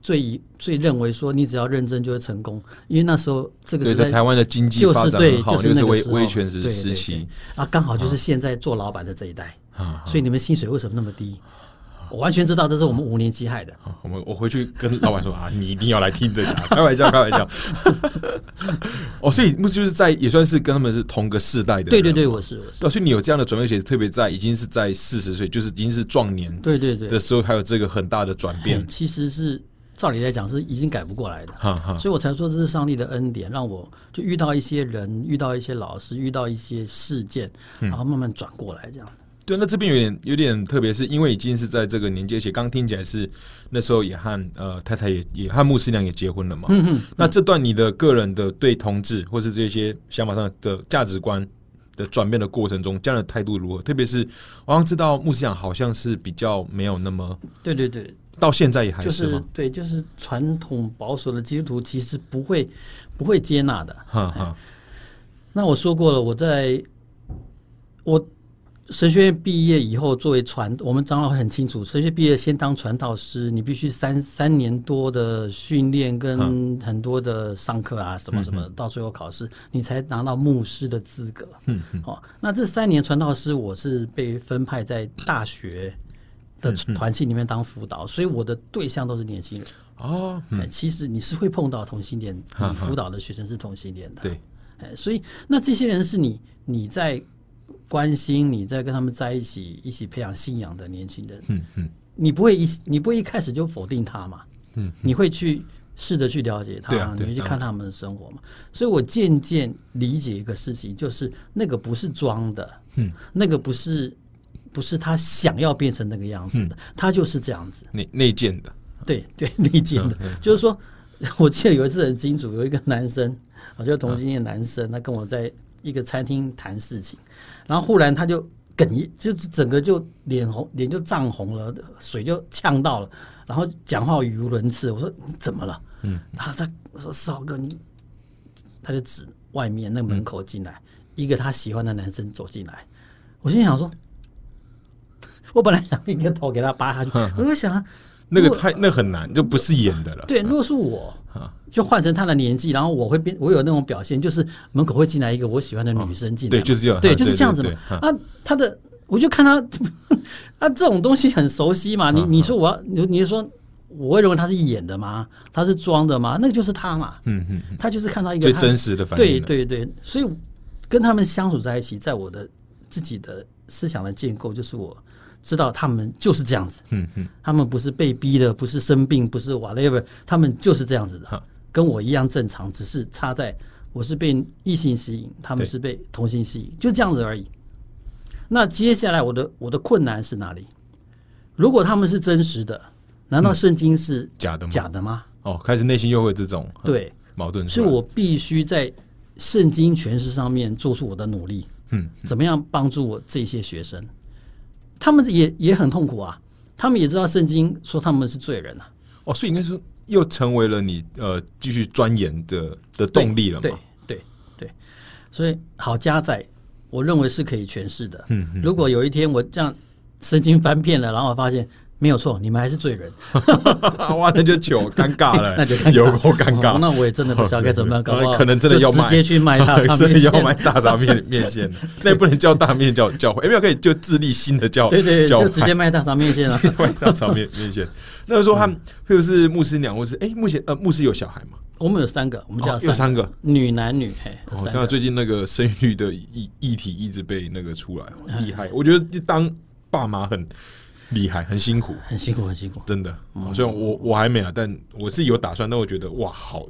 [SPEAKER 2] 最以最认为说你只要认真就会成功，因为那时候这个是，
[SPEAKER 1] 在台湾的经济
[SPEAKER 2] 就
[SPEAKER 1] 发展很好，
[SPEAKER 2] 就是
[SPEAKER 1] 那个威威权时时期
[SPEAKER 2] 啊，刚好就是现在做老板的这一代，
[SPEAKER 1] 啊。
[SPEAKER 2] 所以你们薪水为什么那么低？我完全知道这是我们五年级害的。
[SPEAKER 1] 好我们我回去跟老板说啊，你一定要来听这家，开玩笑，开玩笑。哦，所以牧师就是在也算是跟他们是同个世代的，
[SPEAKER 2] 对对对，我是我是，
[SPEAKER 1] 对，所以你有这样的转变，而且特别在已经是在四十岁，就是已经是壮年
[SPEAKER 2] 对对对
[SPEAKER 1] 的，时候，还有这个很大的转变。
[SPEAKER 2] 其实是照理来讲是已经改不过来的。
[SPEAKER 1] 哈哈，
[SPEAKER 2] 所以我才说这是上帝的恩典，让我就遇到一些人，遇到一些老师，遇到一些事件，
[SPEAKER 1] 嗯
[SPEAKER 2] 然后慢慢转过来这样。
[SPEAKER 1] 对，那这边有点有点特别，是因为已经是在这个年纪，而且刚听起来是那时候也和呃太太也也和牧师娘也结婚了嘛。
[SPEAKER 2] 嗯嗯，
[SPEAKER 1] 那这段你的个人的对同志或是这些想法上的价值观的转变的过程中，这样的态度如何？特别是我好像知道牧师娘好像是比较没有那么，
[SPEAKER 2] 对对对，
[SPEAKER 1] 到现在也还
[SPEAKER 2] 就是？对，就是传统保守的基督徒其实不会不会接纳的。
[SPEAKER 1] 哈哈，
[SPEAKER 2] 那我说过了，我在我神学院毕业以后，作为传，我们长老会很清楚，神学毕业先当传道师，你必须三三年多的训练跟很多的上课啊，什么什么，到最后考试，你才拿到牧师的资格。
[SPEAKER 1] 嗯
[SPEAKER 2] 哦，那这三年传道师，我是被分派在大学的团系里面当辅导，所以我的对象都是年轻人。
[SPEAKER 1] 哦，
[SPEAKER 2] 哎，其实你是会碰到同性恋，你辅导的学生是同性恋的。
[SPEAKER 1] 对，
[SPEAKER 2] 哎，所以那这些人是你你在关心，你在跟他们在一起，一起培养信仰的年轻人，
[SPEAKER 1] 嗯嗯。
[SPEAKER 2] 你不会一你不会一开始就否定他嘛，
[SPEAKER 1] 嗯，
[SPEAKER 2] 你会去试着去了解他，
[SPEAKER 1] 对啊
[SPEAKER 2] 你会去看他们的生活嘛。所以我渐渐理解一个事情，就是那个不是装的，
[SPEAKER 1] 嗯，
[SPEAKER 2] 那个不是不是他想要变成那个样子
[SPEAKER 1] 嗯。
[SPEAKER 2] 的，他就是这样子。
[SPEAKER 1] 内内建的，
[SPEAKER 2] 对对，内建的，就是说，我记得有一次很清楚，有一个男生，我就同性恋男生，他跟我在一个餐厅谈事情，然后忽然他就哽咽，就是整个就脸红，脸就涨红了，水就呛到了，然后讲话语无伦次。我说你怎么了？嗯，他他我说少哥你，他就指外面那门口进来，一个他喜欢的男生走进来，我心想说。我本来想一个头给他扒下去，我就想啊，
[SPEAKER 1] 那个太那很难，就不是演的了。
[SPEAKER 2] 对，如果是我，就换成他的年纪，然后我会变，我有那种表现，就是门口会进来一个我喜欢的女生进来嘛，
[SPEAKER 1] 对就是这样
[SPEAKER 2] 对，
[SPEAKER 1] 嗯
[SPEAKER 2] 就是这样子嘛。啊，他的，我就看他，啊，这种东西很熟悉嘛。你你说我要，你你说我会认为他是演的吗？他是装的吗？那个就是他嘛，
[SPEAKER 1] 嗯嗯，
[SPEAKER 2] 他就是看到一个
[SPEAKER 1] 最真实的反应
[SPEAKER 2] 对。对对，所以跟他们相处在一起，在我的自己的思想的建构，就是我知道他们就是这样子，
[SPEAKER 1] 嗯嗯，
[SPEAKER 2] 他们不是被逼的，不是生病，不是 whatever，他们就是这样子的，跟我一样正常，只是差在我是被异性吸引，他们是被同性吸引，就这样子而已。那接下来我的我的困难是哪里？如果他们是真实的，难道圣经是
[SPEAKER 1] 假的吗？
[SPEAKER 2] 假的吗？
[SPEAKER 1] 哦，开始内心又会有这种呃
[SPEAKER 2] 对，
[SPEAKER 1] 矛盾，
[SPEAKER 2] 所以我必须在圣经诠释上面做出我的努力。
[SPEAKER 1] 嗯，
[SPEAKER 2] 怎么样帮助我这些学生？他们也也很痛苦啊，他们也知道圣经说他们是罪人啊，
[SPEAKER 1] 哦，所以应该说又成为了你呃继续钻研的的动力了嘛？
[SPEAKER 2] 对对对，所以好加在，我认为是可以诠释的。
[SPEAKER 1] 嗯嗯
[SPEAKER 2] 如果有一天我这样圣经翻遍了，然后我发现没有错，你们还是罪人，
[SPEAKER 1] 哇，那就糗尴尬了，
[SPEAKER 2] 那就
[SPEAKER 1] 有够尴尬。
[SPEAKER 2] 哦那我也真的不知道该怎么办，搞不好
[SPEAKER 1] 可能真的要卖
[SPEAKER 2] 直接去卖大肠
[SPEAKER 1] 真的
[SPEAKER 2] 面线
[SPEAKER 1] 要卖大肠面面线，那也不能叫大面教教会，有没有可以就自立新的教
[SPEAKER 2] 对对就直接
[SPEAKER 1] 派
[SPEAKER 2] 卖大肠面线了。
[SPEAKER 1] 卖大肠面面线。那个时候他们，或者是牧师娘，或是哎，目前呃牧师有小孩吗？
[SPEAKER 2] 我们有三个，我们家
[SPEAKER 1] 哦有三个。
[SPEAKER 2] 女男女，嘿，有
[SPEAKER 1] 哦，看到。最近那个生育率的议议题一直被那个出来，
[SPEAKER 2] 嗯
[SPEAKER 1] 厉害。我觉得当爸妈很厉害，很辛苦。
[SPEAKER 2] 很辛苦，很辛苦。
[SPEAKER 1] 真的。虽然我我还没啊，但我是有打算，但我觉得哇，好，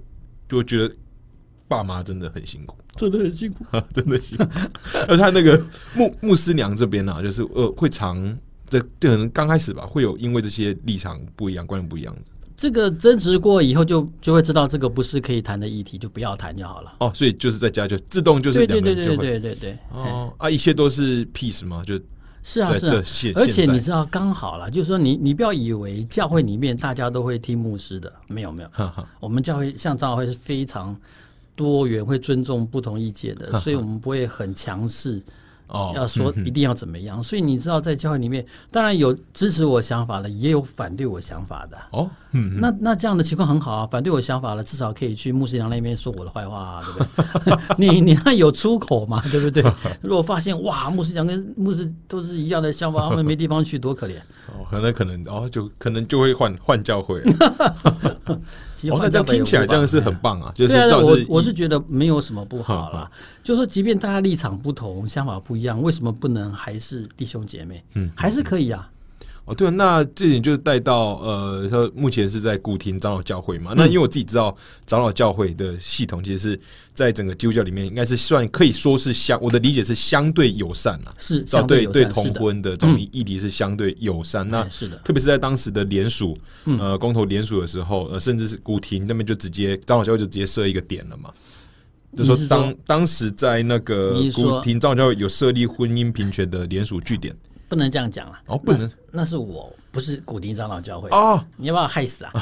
[SPEAKER 1] 就觉得爸妈真的很辛苦，
[SPEAKER 2] 真的很辛苦。
[SPEAKER 1] 真的辛苦。而他那个牧牧师娘这边呢、啊，就是呃，会常这这可能刚开始吧，会有因为这些立场不一样、观念不一样的
[SPEAKER 2] 这个争执过以后就，就会知道这个不是可以谈的议题，就不要谈就好了。
[SPEAKER 1] 哦，所以就是在家就自动就是
[SPEAKER 2] 对对对对
[SPEAKER 1] 两个人就会
[SPEAKER 2] 对对对，嘿
[SPEAKER 1] 哦啊，一切都是 peace 嘛，就是
[SPEAKER 2] 啊是啊。而且你知道刚好了，就是说你你不要以为教会里面大家都会听牧师的，没有没有，我们教会像长老会是非常多元，会尊重不同意见的，所以我们不会很强势，
[SPEAKER 1] 哦，
[SPEAKER 2] 要说一定要怎么样。所以你知道，在教会里面，当然有支持我想法的，也有反对我想法的。
[SPEAKER 1] 哦，嗯，
[SPEAKER 2] 那那这样的情况很好啊，反对我想法了，至少可以去牧师娘那边说我的坏话啊，对不对？你你还有出口嘛，对不对？如果发现哇，牧师娘跟牧师都是一样的想法，他们没地方去，多可怜。
[SPEAKER 1] 哦，可能可能哦，就可能就会换换教会。哦，那这样听起来这样是很棒啊，就是
[SPEAKER 2] 我我是觉得没有什么不好啦。就说即便大家立场不同、想法不一样，为什么不能还是弟兄姐妹？
[SPEAKER 1] 嗯，
[SPEAKER 2] 还是可以啊。
[SPEAKER 1] 哦，对啊，那这点就是带到呃，他目前是在古亭长老教会嘛。那因为我自己知道长老教会的系统，其实是在整个基督教里面，应该是算可以说是相，我的理解是相对友善啊，
[SPEAKER 2] 是
[SPEAKER 1] 照
[SPEAKER 2] 相对
[SPEAKER 1] 对对同婚的这种议题是相对友善。那
[SPEAKER 2] 哎是的，
[SPEAKER 1] 特别是在当时的联署，呃，公投联署的时候，呃，甚至是古亭那边就直接长老教会就直接设一个点了嘛。就说
[SPEAKER 2] 你是说
[SPEAKER 1] 当当时在那个古亭长老教会有设立婚姻平权的联署据点
[SPEAKER 2] 不能这样讲了。
[SPEAKER 1] 哦，不能
[SPEAKER 2] 那是我，不是古丁长老教会。
[SPEAKER 1] 哦，
[SPEAKER 2] 你要把我害死啊！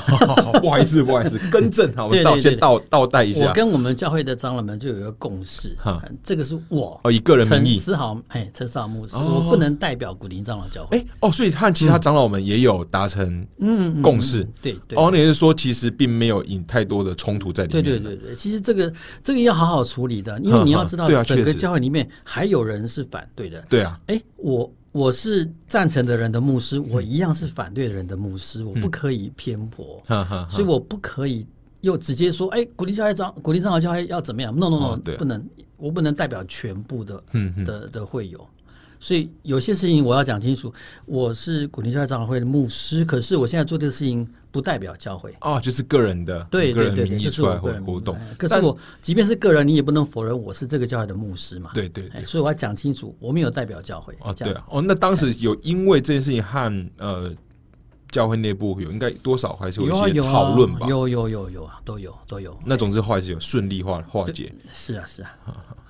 [SPEAKER 1] 不好意思，不好意思，更正好，我们倒
[SPEAKER 2] 对对对
[SPEAKER 1] 先倒倒带一下。
[SPEAKER 2] 我跟我们教会的长老们就有一个共识
[SPEAKER 1] 哈，
[SPEAKER 2] 这个是我
[SPEAKER 1] 哦，以个人名
[SPEAKER 2] 陈
[SPEAKER 1] 义，
[SPEAKER 2] 思豪，哎，陈思豪牧师，
[SPEAKER 1] 哦
[SPEAKER 2] 我不能代表古丁长老教会。
[SPEAKER 1] 哎哦，所以和其他长老们也有达成
[SPEAKER 2] 嗯，嗯
[SPEAKER 1] 共识。
[SPEAKER 2] 对对。
[SPEAKER 1] 哦，那也是说，其实并没有引太多的冲突在里面。
[SPEAKER 2] 对对对对，其实这个这个要好好处理的，因为你要知道整个教会里面还有人是反对的。
[SPEAKER 1] 对啊，
[SPEAKER 2] 哎，我我是赞成的人的牧师，我一样是反对的人的牧师，我不可以偏颇，所以我不可以又直接说，哎，古力教会长，古力长老教会要怎么样？No No
[SPEAKER 1] 哦
[SPEAKER 2] No，不能，我不能代表全部的的的会友。所以有些事情我要讲清楚，我是古林教会长老会的牧师，可是我现在做这个事情不代表教会。
[SPEAKER 1] 哦，就是个人的
[SPEAKER 2] 对对对对，
[SPEAKER 1] 名义
[SPEAKER 2] 这是
[SPEAKER 1] 出来活
[SPEAKER 2] 我个人
[SPEAKER 1] 活动
[SPEAKER 2] 哎。可是我即便是个人，你也不能否认我是这个教会的牧师嘛。
[SPEAKER 1] 对对
[SPEAKER 2] 所以我要讲清楚，我没有代表教会。
[SPEAKER 1] 哦，对啊，哦，那当时有因为这件事情和呃教会内部有应该多少还是有一些讨论吧？
[SPEAKER 2] 有有有有啊，都有都有。
[SPEAKER 1] 那总之后来是有顺利化化解。
[SPEAKER 2] 是啊是啊，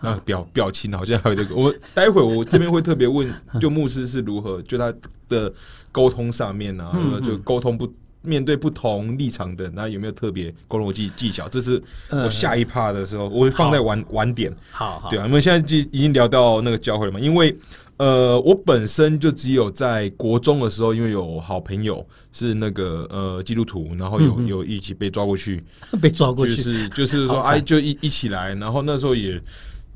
[SPEAKER 1] 那表表情好像还有这个，我待会我这边会特别问，就牧师是如何就他的沟通上面啊，
[SPEAKER 2] 嗯
[SPEAKER 1] 就沟通不面对不同立场的，那有没有特别沟通技技巧？这是我下一趴的时候，我会放在晚晚点。
[SPEAKER 2] 好好
[SPEAKER 1] 对啊，我们现在就已经聊到那个教会了嘛，因为呃，我本身就只有在国中的时候，因为有好朋友是那个呃基督徒，然后有有一起被抓过去，
[SPEAKER 2] 被抓过去
[SPEAKER 1] 就
[SPEAKER 2] 去。
[SPEAKER 1] 是就是说哎，就一一起来，然后那时候也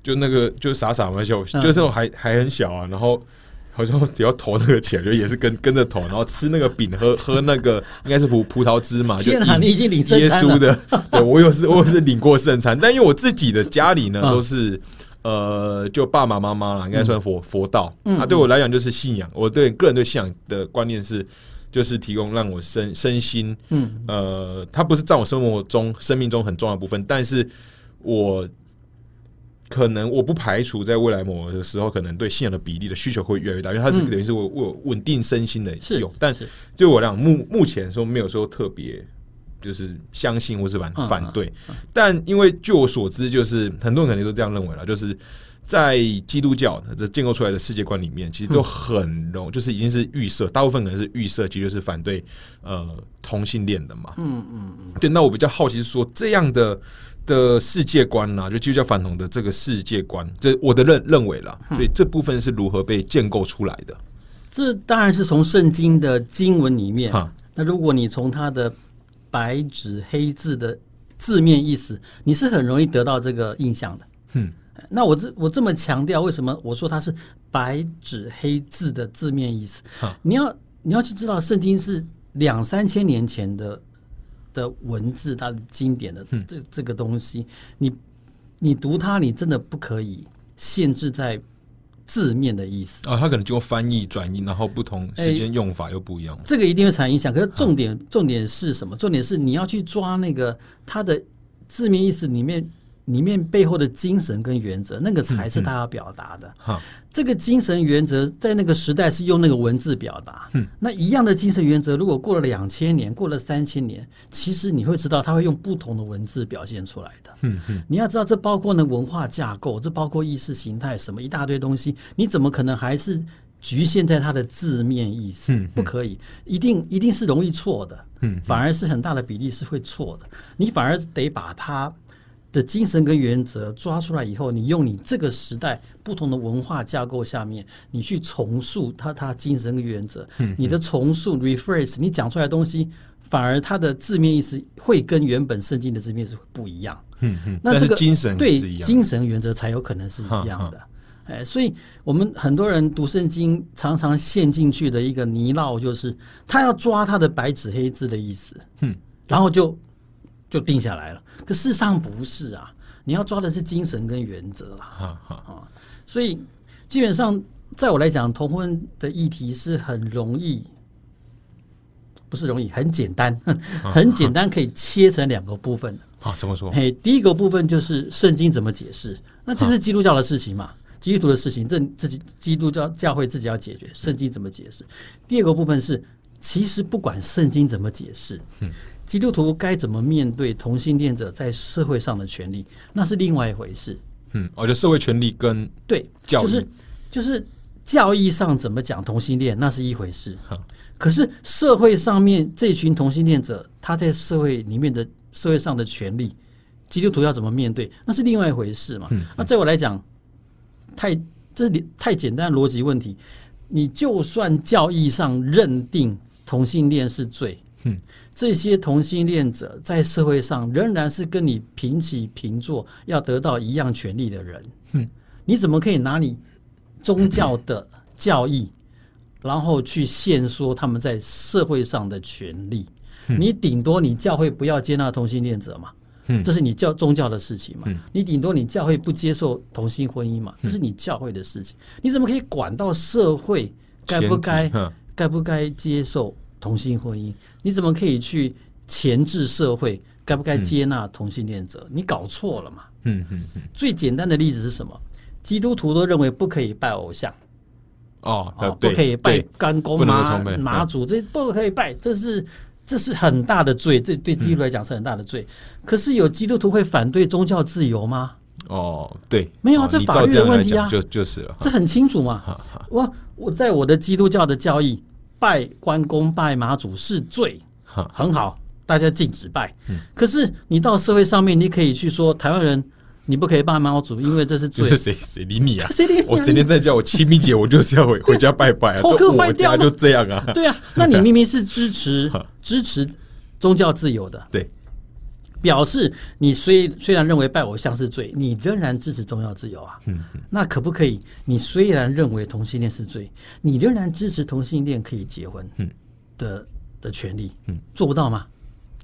[SPEAKER 1] 就那个就傻傻嘛，就
[SPEAKER 2] 嗯
[SPEAKER 1] 就是还还很小啊，然后。好像只要投那个钱，就也是跟 跟着投，然后吃那个饼，喝 喝那个应该是葡葡萄汁嘛，就
[SPEAKER 2] 天哪，你已经领
[SPEAKER 1] 耶。稣的，对我有是我有是领过圣餐，但因为我自己的家里呢
[SPEAKER 2] 嗯
[SPEAKER 1] 都是呃，就爸爸妈妈啦，应该算佛佛道。啊，对我来讲就是信仰。我对个人对信仰的观念是，就是提供让我身身心，嗯，呃，它不是在我生活中、生命中很重要的部分，但是我可能我不排除在未来某的时候，可能对信仰的比例的需求会越来越大，因为它是等于是我我稳定身心的用。但是对我来讲，目目前说没有说特别。就是相信或是反反对，但因为据我所知，就是很多人肯定都这样认为了，就是在基督教的这建构出来的世界观里面，其实都很容，就是已经是预设，大部分可能是预设，其实是反对呃同性恋的嘛。嗯嗯嗯。对，那我比较好奇是说这样的的世界观呢，就基督教反同的这个世界观，这我的认认为了，所以这部分是如何被建构出来的？
[SPEAKER 2] 这当然是从圣经的经文里面。那如果你从他的白纸黑字的字面意思，你是很容易得到这个印象的。嗯，那我这我这么强调，为什么我说它是白纸黑字的字面意思？你要你要去知道，圣经是两三千年前的的文字，它的经典的这这个东西，你你读它，你真的不可以限制在。字面的意思
[SPEAKER 1] 啊，它可能经过翻译转译，然后不同时间用法又不一样。
[SPEAKER 2] 这个一定会产生影响。可是重点重点是什么？重点是你要去抓那个它的字面意思里面。里面背后的精神跟原则，那个才是他要表达的。好，这个精神原则在那个时代是用那个文字表达。嗯，那一样的精神原则，如果过了两千年，过了三千年，其实你会知道，他会用不同的文字表现出来的。嗯嗯，你要知道，这包括呢文化架构，这包括意识形态，什么一大堆东西，你怎么可能还是局限在它的字面意思？嗯，不可以，一定一定是容易错的。嗯，反而是很大的比例是会错的。你反而得把它。的精神跟原则抓出来以后，你用你这个时代不同的文化架构下面，你去重塑它，它精神跟原则，你的重塑 rephrase，你讲出来的东西，反而它的字面意思会跟原本圣经的字面是不一样。嗯嗯，那这个
[SPEAKER 1] 精神
[SPEAKER 2] 对精神原则才有可能是一样的。哎，所以我们很多人读圣经常常陷进去的一个泥淖，就是他要抓他的白纸黑字的意思，嗯，然后就。就定下来了，可事实上不是啊！你要抓的是精神跟原则啊！啊，所以基本上，在我来讲，同婚的议题是很容易，不是容易，很简单，很简单，可以切成两个部分的。
[SPEAKER 1] 啊，怎么说？
[SPEAKER 2] 嘿，第一个部分就是圣经怎么解释，那这是基督教的事情嘛？基督徒的事情，这自己基督教教会自己要解决。圣经怎么解释？第二个部分是，其实不管圣经怎么解释，嗯。基督徒该怎么面对同性恋者在社会上的权利？那是另外一回事。
[SPEAKER 1] 嗯，我觉得社会权利跟
[SPEAKER 2] 对教育就是就是教义上怎么讲同性恋，那是一回事。可是社会上面这群同性恋者，他在社会里面的社会上的权利，基督徒要怎么面对，那是另外一回事嘛？那在我来讲，太这是太简单的逻辑问题。你就算教义上认定同性恋是罪，嗯。这些同性恋者在社会上仍然是跟你平起平坐，要得到一样权利的人。嗯，你怎么可以拿你宗教的教义，然后去限缩他们在社会上的权利？你顶多你教会不要接纳同性恋者嘛？嗯，这是你教宗教的事情嘛？你顶多你教会不接受同性婚姻嘛？这是你教会的事情。你怎么可以管到社会该不该该不该接受？同性婚姻，你怎么可以去钳制社会？该不该接纳同性恋者？你搞错了嘛？嗯嗯嗯。最简单的例子是什么？基督徒都认为不可以拜偶像，
[SPEAKER 1] 哦，
[SPEAKER 2] 不可以拜干公妈妈祖，这不可以拜，这是这是很大的罪，这对基督徒来讲是很大的罪。可是有基督徒会反对宗教自由吗？
[SPEAKER 1] 哦，对，
[SPEAKER 2] 没有啊，这法律的问题啊，
[SPEAKER 1] 就就是了，
[SPEAKER 2] 这很清楚嘛。我我在我的基督教的教义。拜关公、拜马祖是罪，很好，大家禁止拜。可是你到社会上面，你可以去说台湾人，你不可以拜马祖，因为这是罪。
[SPEAKER 1] 谁谁理你啊？
[SPEAKER 2] 谁理
[SPEAKER 1] 我？整天在叫我清明节，我就是要回回家拜拜啊！
[SPEAKER 2] 坏掉
[SPEAKER 1] 就这样啊？
[SPEAKER 2] 对啊，那你明明是支持支持宗教自由的，
[SPEAKER 1] 对。
[SPEAKER 2] 表示你虽虽然认为拜偶像是罪，你仍然支持宗教自由啊？嗯，那可不可以？你虽然认为同性恋是罪，你仍然支持同性恋可以结婚，嗯的的权利，嗯，做不到吗？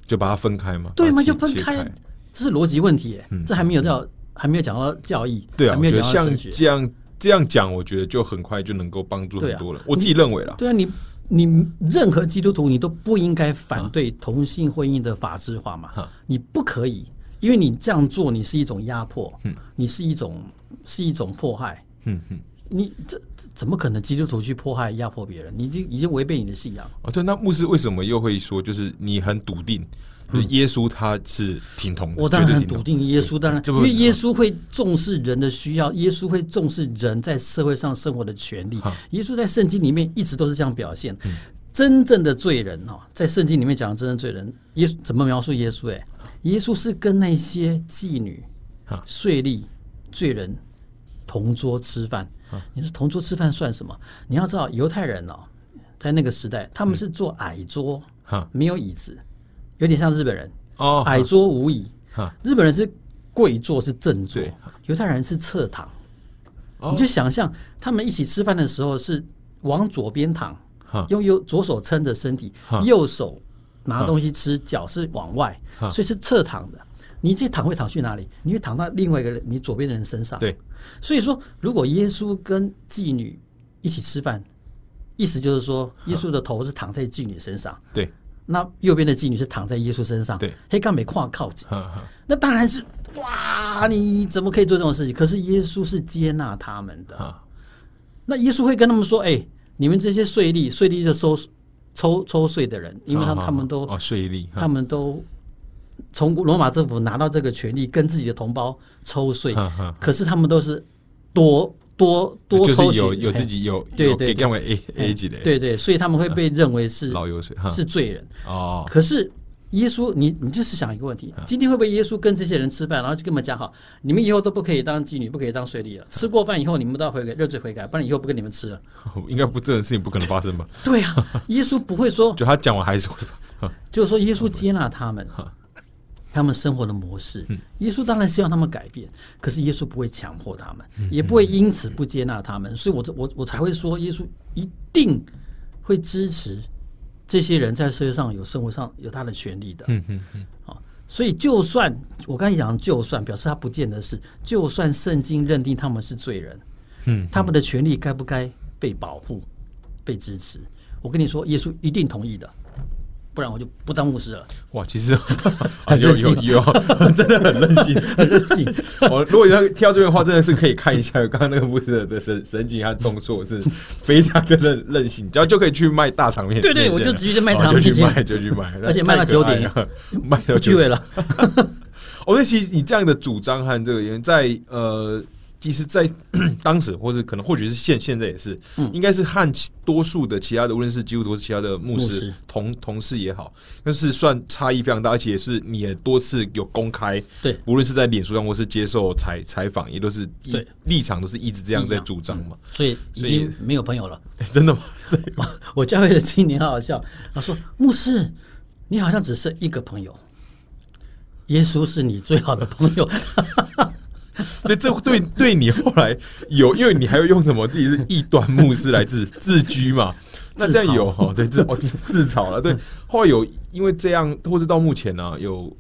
[SPEAKER 1] 就把它分开吗？
[SPEAKER 2] 对吗？就分开，这是逻辑问题，这还没有到还没有讲到教义，
[SPEAKER 1] 对啊，
[SPEAKER 2] 还没有讲到。
[SPEAKER 1] 这样这样讲，我觉得就很快就能够帮助很多人。我自己认为啦，
[SPEAKER 2] 对啊，你你任何基督徒你都不应该反对同性婚姻的法制化嘛，你不可以，因为你这样做你是一种压迫，你是一种是一种迫害，
[SPEAKER 1] 嗯嗯。
[SPEAKER 2] 你这这怎么可能基督徒去迫害压迫别人？你已经已经违背你的信仰。
[SPEAKER 1] 哦，对，那牧师为什么又会说，就是你很笃定，就是耶稣他是挺同的，
[SPEAKER 2] 我当然很笃定耶稣，当然，因为耶稣会重视人的需要，耶稣会重视人在社会上生活的权利。耶稣在圣经里面一直都是这样表现。真正的罪人哦，在圣经里面讲的真正罪人，耶稣怎么描述耶稣？哎，耶稣是跟那些妓女
[SPEAKER 1] 好、
[SPEAKER 2] 税吏、罪人同桌吃饭。你说同桌吃饭算什么？你要知道，犹太人哦，在那个时代，他们是坐矮桌，
[SPEAKER 1] 哈
[SPEAKER 2] 没有椅子，有点像日本人。
[SPEAKER 1] 哦，
[SPEAKER 2] 矮桌无椅，日本人是跪坐是正坐
[SPEAKER 1] 对，
[SPEAKER 2] 犹太人是侧躺。
[SPEAKER 1] 哦。
[SPEAKER 2] 你就想象他们一起吃饭的时候是往左边躺，用右左手撑着身体，右手拿东西吃，脚是往外，所以是侧躺的。你这躺会躺去哪里？你会躺到另外一个人，你左边的人身上。
[SPEAKER 1] 对，
[SPEAKER 2] 所以说，如果耶稣跟妓女一起吃饭，意思就是说，耶稣的头是躺在妓女身上，
[SPEAKER 1] 对，
[SPEAKER 2] 那右边的妓女是躺在耶稣身上。
[SPEAKER 1] 对，
[SPEAKER 2] 黑干美跨靠近。那当然是哇！你怎么可以做这种事情？可是耶稣是接纳他们的。那耶稣会跟他们说：“哎、你们这些税吏，税吏就收抽抽税的人，因为他他们都
[SPEAKER 1] 哦税吏，
[SPEAKER 2] 他们都从罗马政府拿到这个权利，跟自己的同胞抽税可是他们都是多多多
[SPEAKER 1] 就
[SPEAKER 2] 抽血，
[SPEAKER 1] 是有有
[SPEAKER 2] 哎
[SPEAKER 1] 自己有
[SPEAKER 2] 对对
[SPEAKER 1] 有给干为 A A 级的，
[SPEAKER 2] 对对，所以他们会被认为是
[SPEAKER 1] 老油水哈
[SPEAKER 2] 是罪人。
[SPEAKER 1] 哦，
[SPEAKER 2] 可是耶稣，你你就是想一个问题：今天会不会耶稣跟这些人吃饭，然后就跟我们讲好，你们以后都不可以当妓女，不可以当税吏了。吃过饭以后，你们都要悔改，认罪悔改，不然以后不跟你们吃了。
[SPEAKER 1] 应该不这种事情不可能发生吧？
[SPEAKER 2] 对啊，耶稣不会说，
[SPEAKER 1] 就他讲完还是会，
[SPEAKER 2] 就是说耶稣接纳他们，他们生活的模式。耶稣当然希望他们改变，可是耶稣不会强迫他们，也不会因此不接纳他们。所以我我我才会说，耶稣一定会支持这些人在社会上有生活上有他的权利的。
[SPEAKER 1] 嗯嗯嗯，
[SPEAKER 2] 所以，就算我刚才讲，就算表示他不见得是，就算圣经认定他们是罪人，
[SPEAKER 1] 嗯，
[SPEAKER 2] 他们的权利该不该被保护、被支持？我跟你说，耶稣一定同意的，不然我就不当牧师了。
[SPEAKER 1] 哇，其实 有
[SPEAKER 2] 任性
[SPEAKER 1] 有有，真的很任性。
[SPEAKER 2] 很任性，
[SPEAKER 1] 我如果要跳这边的话，真的是可以看一下刚刚那个牧师的神神情和动作是非常的任任性，只要就可以去卖大场面。
[SPEAKER 2] 对对我就直接卖场
[SPEAKER 1] 就去卖就去卖，
[SPEAKER 2] 而且卖到
[SPEAKER 1] 太可爱
[SPEAKER 2] 9点，
[SPEAKER 1] 卖到
[SPEAKER 2] 不聚会
[SPEAKER 1] 9点。
[SPEAKER 2] 了。
[SPEAKER 1] 我觉得其实你这样的主张和这个言，在呃，其实，在 当时或是可能或许是现现在也是，
[SPEAKER 2] 嗯
[SPEAKER 1] 应该是和其多数的其他的，无论是基督徒是其他的牧师同同事也好，但是算差异非常大，而且也是你也多次有公开，
[SPEAKER 2] 对，
[SPEAKER 1] 无论是在脸书上或是接受采采访，也都是一
[SPEAKER 2] 对
[SPEAKER 1] 立场都是一直这样在主张嘛。
[SPEAKER 2] 所以已经没有朋友了。
[SPEAKER 1] 欸真的吗？对，
[SPEAKER 2] 我教会的青年好好笑，他说：“牧师，你好像只剩一个朋友，耶稣是你最好的朋友。”
[SPEAKER 1] 对，这对对你后来有，因为你还要用什么自己是异端牧师来自自居嘛？那这样有哦，对自哦自自嘲了。对，后来有因为这样，或是到目前呢、有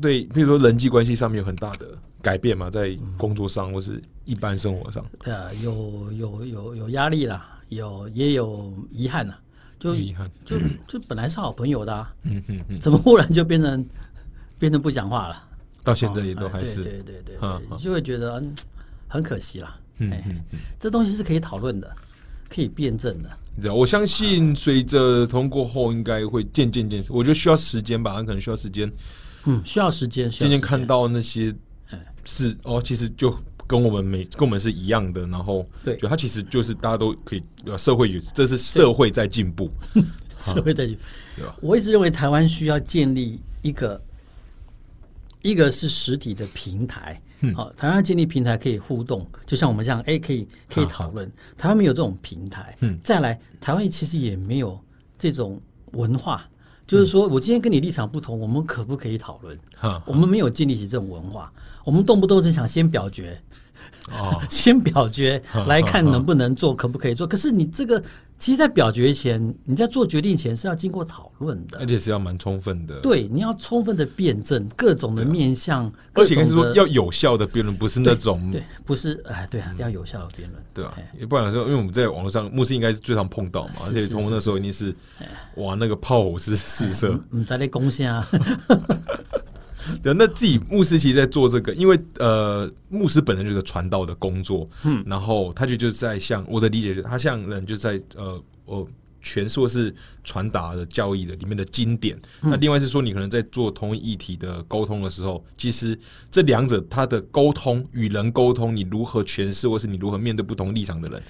[SPEAKER 1] 对，比如说人际关系上面有很大的改变嘛，在工作上或是一般生活上，
[SPEAKER 2] 对啊，有有有有压力啦，有也有遗憾呐，就
[SPEAKER 1] 遗憾。
[SPEAKER 2] 就就本来是好朋友的、啊，
[SPEAKER 1] 嗯嗯嗯，
[SPEAKER 2] 怎么忽然就变成变成不讲话了？
[SPEAKER 1] 到现在也都
[SPEAKER 2] 哎
[SPEAKER 1] 还是，
[SPEAKER 2] 对对对对
[SPEAKER 1] 嗯
[SPEAKER 2] 对，就会觉得嗯很可惜啦。哎
[SPEAKER 1] 嗯。
[SPEAKER 2] 这东西是可以讨论的，可以辩证的。
[SPEAKER 1] 对啊，我相信随着通过后，应该会渐渐渐，我觉得需要时间吧，可能需要时间，
[SPEAKER 2] 嗯，需要时间，
[SPEAKER 1] 渐渐看到那些
[SPEAKER 2] 哎
[SPEAKER 1] 是哦，其实就跟我们每跟我们是一样的，然后
[SPEAKER 2] 对
[SPEAKER 1] 就它其实就是大家都可以，呃社会有这是社会在进步，
[SPEAKER 2] 社会在进
[SPEAKER 1] 对吧
[SPEAKER 2] 我一直认为台湾需要建立一个，一个是实体的平台。
[SPEAKER 1] 嗯
[SPEAKER 2] 好，台湾建立平台可以互动，就像我们这样，哎，可以可以讨论。台湾没有这种平台。
[SPEAKER 1] 嗯
[SPEAKER 2] 再来，台湾其实也没有这种文化，就是说我今天跟你立场不同，我们可不可以讨论？
[SPEAKER 1] 哈
[SPEAKER 2] 我们没有建立起这种文化，我们动不动就想先表决，
[SPEAKER 1] 哦，
[SPEAKER 2] 先表决来看能不能做，可不可以做。可是你这个其实，在表决前，你在做决定前是要经过讨论的，
[SPEAKER 1] 而且是要蛮充分的。
[SPEAKER 2] 对，你要充分的辩证各种的面向，
[SPEAKER 1] 而且是说要有效的辩论，不是那种
[SPEAKER 2] 对，不是哎，对啊，要有效的辩论，
[SPEAKER 1] 对啊，也不然说，因为我们在网络上，牧师应该是最常碰到嘛，而且从那时候一定是哇，那个炮火是四射，
[SPEAKER 2] 你在那攻下。
[SPEAKER 1] 对，那自己牧师其实在做这个，因为呃，牧师本身就是传道的工作，嗯，然后他就就在像我的理解，是他像人就在呃，我全说是传达的教义的里面的经典。那另外是说，你可能在做同一议题的沟通的时候，其实这两者他的沟通与人沟通，你如何诠释，或是你如何面对不同立场的人，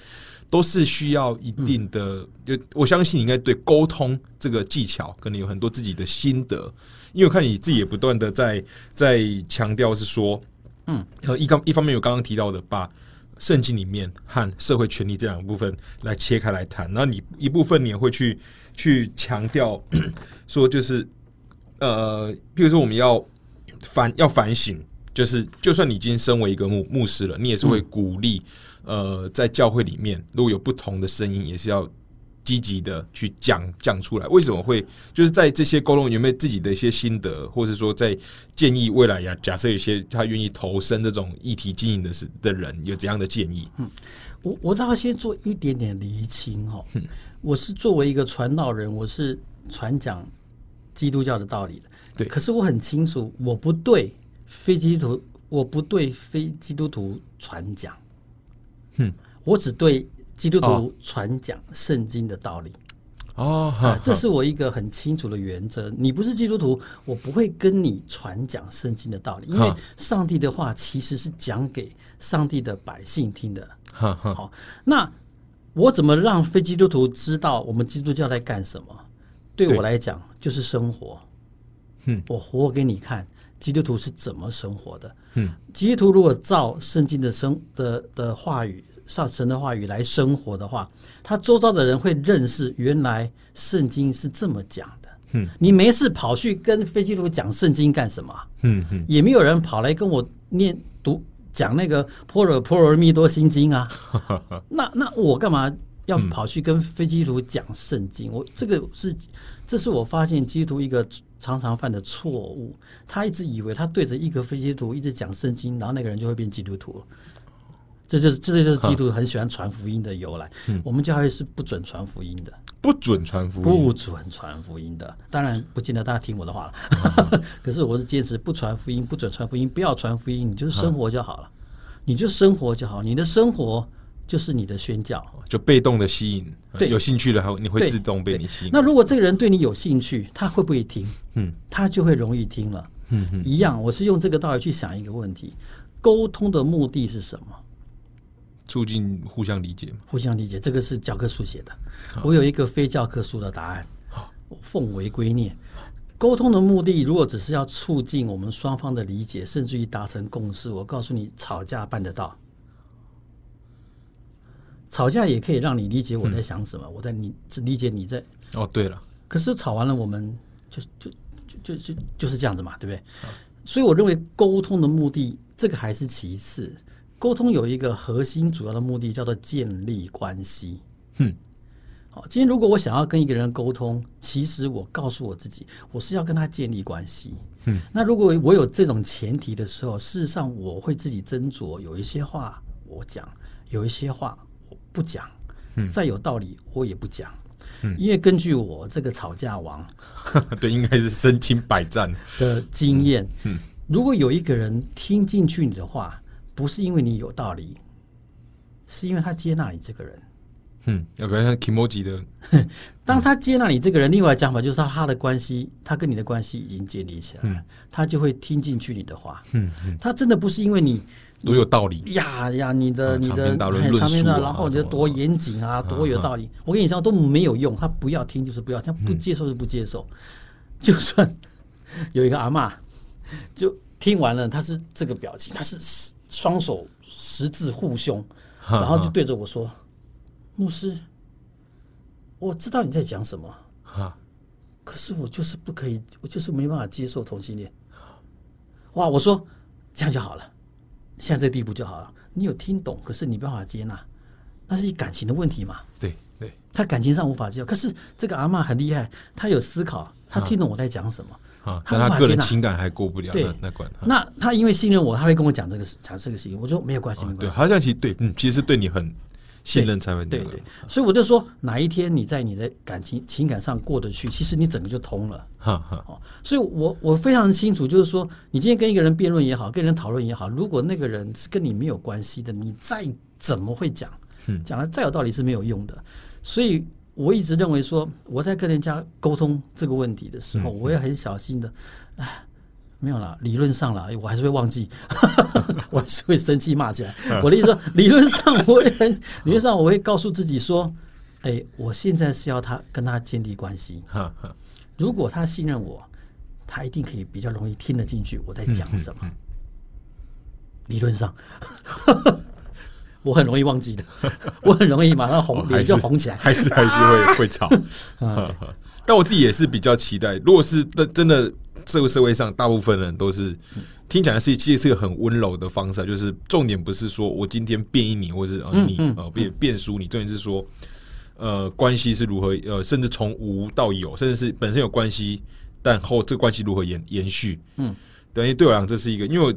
[SPEAKER 1] 都是需要一定的。就我相信你应该对沟通这个技巧，可能有很多自己的心得。因为我看你自己也不断的在在强调是说，嗯，呃，一刚一方面有刚刚提到的，把圣经里面和社会权利这两个部分来切开来谈，然后你一部分你也会去去强调 说，就是呃，比如说我们要反要反省，就是就算你已经身为一个牧牧师了，你也是会鼓励呃，在教会里面如果有不同的声音，也是要。积极的去讲讲出来，为什么会就是在这些沟通有没有自己的一些心得，或者说在建议未来呀？假设有些他愿意投身这种议题经营的是的人，有怎样的建议？
[SPEAKER 2] 嗯，我我倒要先做一点点厘清哈。我是作为一个传道人，我是传讲基督教的道理的。
[SPEAKER 1] 对，
[SPEAKER 2] 可是我很清楚，我不对非基督徒，我不对非基督徒传讲。嗯，我只对。基督徒传讲圣经的道理哦，这是我一个很清楚的原则。你不是基督徒，我不会跟你传讲圣经的道理，因为上帝的话其实是讲给上帝的百姓听的。好，那我怎么让非基督徒知道我们基督教在干什么？对我来讲，就是生活。嗯，我活给你看，基督徒是怎么生活的。嗯，基督徒如果照圣经的生的的话语。上神的话语来生活的话，他周遭的人会认识原来圣经是这么讲的。嗯，你没事跑去跟非基督徒讲圣经干什么？嗯嗯，也没有人跑来跟我念读讲那个般若波罗蜜多心经啊。那那我干嘛要跑去跟飞机徒讲圣经？我这个是，这是我发现基督徒一个常常犯的错误。他一直以为他对着一个飞机徒一直讲圣经，然后那个人就会变基督徒。这就是这就是基督很喜欢传福音的由来。我们教会是不准传福音的，
[SPEAKER 1] 不准传福音，
[SPEAKER 2] 不准传福音的。当然不见得大家听我的话了。可是我是坚持不传福音，不准传福音，不要传福音，你就是生活就好了，你就生活就好，你的生活就是你的宣教，
[SPEAKER 1] 就被动的吸引。
[SPEAKER 2] 对，
[SPEAKER 1] 有兴趣的还你会自动被你吸引。
[SPEAKER 2] 那如果这个人对你有兴趣，他会不会听？嗯，他就会容易听了。嗯嗯，一样，我是用这个道理去想一个问题：沟通的目的是什么？
[SPEAKER 1] 促进互相理解，
[SPEAKER 2] 互相理解，这个是教科书写的。我有一个非教科书的答案，奉为圭臬。沟通的目的，如果只是要促进我们双方的理解，甚至于达成共识，我告诉你，吵架办得到。吵架也可以让你理解我在想什么，我在你理解你在。
[SPEAKER 1] 哦，对了，
[SPEAKER 2] 可是吵完了，我们就就就就就就是这样子嘛，对不对？所以我认为沟通的目的，这个还是其次。沟通有一个核心主要的目的，叫做建立关系。嗯，好，今天如果我想要跟一个人沟通，其实我告诉我自己，我是要跟他建立关系。嗯，那如果我有这种前提的时候，事实上我会自己斟酌，有一些话我讲，有一些话我不讲。嗯，再有道理我也不讲。嗯，因为根据我这个吵架王，
[SPEAKER 1] 对，应该是身经百战
[SPEAKER 2] 的经验。嗯，如果有一个人听进去你的话。不是因为你有道理，是因为他接纳你这个人。
[SPEAKER 1] 嗯，要不然像 Kimoji 的，
[SPEAKER 2] 当他接纳你这个人，另外讲法就是他他的关系，他跟你的关系已经建立起来了，他就会听进去你的话。嗯嗯，他真的不是因为你
[SPEAKER 1] 多有道理
[SPEAKER 2] 呀呀，你的你的
[SPEAKER 1] 长篇的，
[SPEAKER 2] 然后你多严谨啊，多有道理。我跟你讲都没有用，他不要听就是不要，他不接受就不接受。就算有一个阿妈，就听完了，他是这个表情，他是。双手十字护胸，然后就对着我说：“牧师，我知道你在讲什么，可是我就是不可以，我就是没办法接受同性恋。”哇！我说这样就好了，现在这个地步就好了。你有听懂，可是你没办法接纳，那是你感情的问题嘛？
[SPEAKER 1] 对，对，
[SPEAKER 2] 他感情上无法接受。可是这个阿嬷很厉害，她有思考，她听懂我在讲什么。
[SPEAKER 1] 啊，
[SPEAKER 2] 他
[SPEAKER 1] 但他个人情感还过不了，
[SPEAKER 2] 对
[SPEAKER 1] 那那关。啊
[SPEAKER 2] 那他因为信任我，他会跟我讲这个事，讲这个事情。我说没有关系，没
[SPEAKER 1] 对，
[SPEAKER 2] 关系。
[SPEAKER 1] 好像其实对，嗯，其实对你很信任才会那个
[SPEAKER 2] 对对，所以我就说，哪一天你在你的感情情感上过得去，其实你整个就通了。
[SPEAKER 1] 哈哈，
[SPEAKER 2] 哦，所以我我非常清楚，就是说，你今天跟一个人辩论也好，跟人讨论也好，如果那个人是跟你没有关系的，你再怎么会讲，
[SPEAKER 1] 嗯
[SPEAKER 2] 讲的再有道理是没有用的。所以我一直认为说，我在跟人家沟通这个问题的时候，
[SPEAKER 1] 嗯
[SPEAKER 2] 我也很小心的，哎。没有啦，理论上啦，哎我还是会忘记，我还是会生气骂起来。我的意思说，理论上 我会很，理论上我会告诉自己说，哎，我现在是要他跟他建立关系，如果他信任我，他一定可以比较容易听得进去我在讲什么。理论上，我很容易忘记的，我很容易马上红脸就红起来。
[SPEAKER 1] 还是还是会会吵。但我自己也是比较期待，如果是真真的这个社会上大部分人都是听起来是其实是一个很温柔的方式啊，就是重点不是说我今天变一你，或是呃你呃变变输你，重点是说呃关系是如何呃甚至从无到有，甚至是本身有关系，但后这个关系如何延延续，
[SPEAKER 2] 嗯，
[SPEAKER 1] 等于对我来讲这是一个，因为我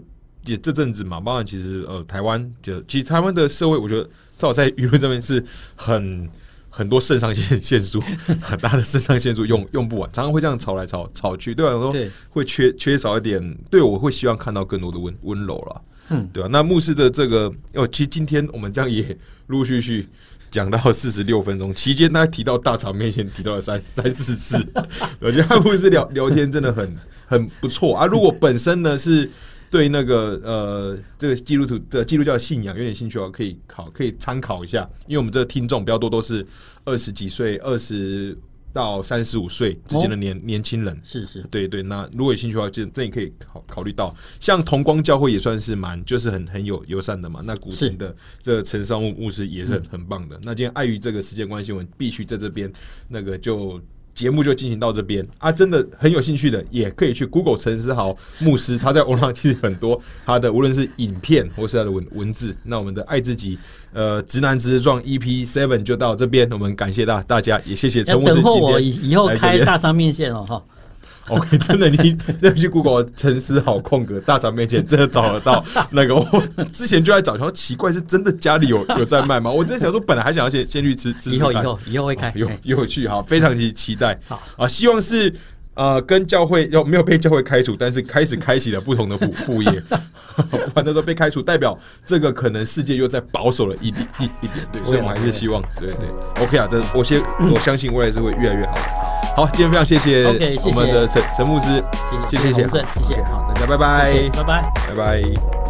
[SPEAKER 1] 也这阵子嘛，包含其实呃台湾就其实台湾的社会，我觉得至少在舆论这边是很。很多肾上腺腺素，很大的肾上腺素用用不完，常常会这样吵来吵吵去。对我来说，
[SPEAKER 2] 对，
[SPEAKER 1] 会缺缺少一点，对我会希望看到更多的温温柔了。
[SPEAKER 2] 嗯，
[SPEAKER 1] 对啊，那牧师的这个，哦，其实今天我们这样也陆陆续续讲到四十六分钟，期间他提到大场面前提到了三三四次，我觉得他牧师聊聊天真的很很不错啊。如果本身呢是对那个呃这个基督徒的基督教信仰有点兴趣的话，可以考可以参考一下，因为我们这个听众比较多都是二十几岁、二十到三十五岁之间的年、年轻人。
[SPEAKER 2] 是是，
[SPEAKER 1] 对对，那如果有兴趣的话，这这也可以考考虑到，像同光教会也算是蛮就是很很有友善的嘛。那古
[SPEAKER 2] 是
[SPEAKER 1] 亭的这个陈商务牧师也是很很棒的。那今天碍于这个时间关系，我们必须在这边那个就。节目就进行到这边啊，真的很有兴趣的，也可以去 Google 陈思豪牧师，他在网上其实很多他的无论是影片或是他的文文字。那我们的爱自己，呃，直男直撞 EP Seven 就到这边，我们感谢大大家，也谢谢陈
[SPEAKER 2] 要
[SPEAKER 1] 牧师
[SPEAKER 2] 等候我以以后开大商面线哦哈。
[SPEAKER 1] OK，真的，你那去 Google 陈思好空格大肠面前，真的找得到 那个。我之前就在找，然后奇怪，是真的家里有 有在卖吗？我真的想说，本来还想要先先去吃吃吃看
[SPEAKER 2] 以后以后以后会开。
[SPEAKER 1] 有
[SPEAKER 2] 哎
[SPEAKER 1] 有趣哈，非常期期待。
[SPEAKER 2] 好
[SPEAKER 1] 啊，希望是呃跟教会要没有被教会开除，但是开始开启了不同的副副业。完的时候被开除，代表这个可能世界又在保守了一点一 一点，对，所以我们还是希望，对。对，OK 啊，这我先我相信未来是会越来越好。好，今天非常谢谢我们的陈陈牧师，
[SPEAKER 2] 谢谢
[SPEAKER 1] 谢谢谢。
[SPEAKER 2] 洪正谢谢。
[SPEAKER 1] 好，大家拜拜。
[SPEAKER 2] 拜拜。
[SPEAKER 1] 拜拜。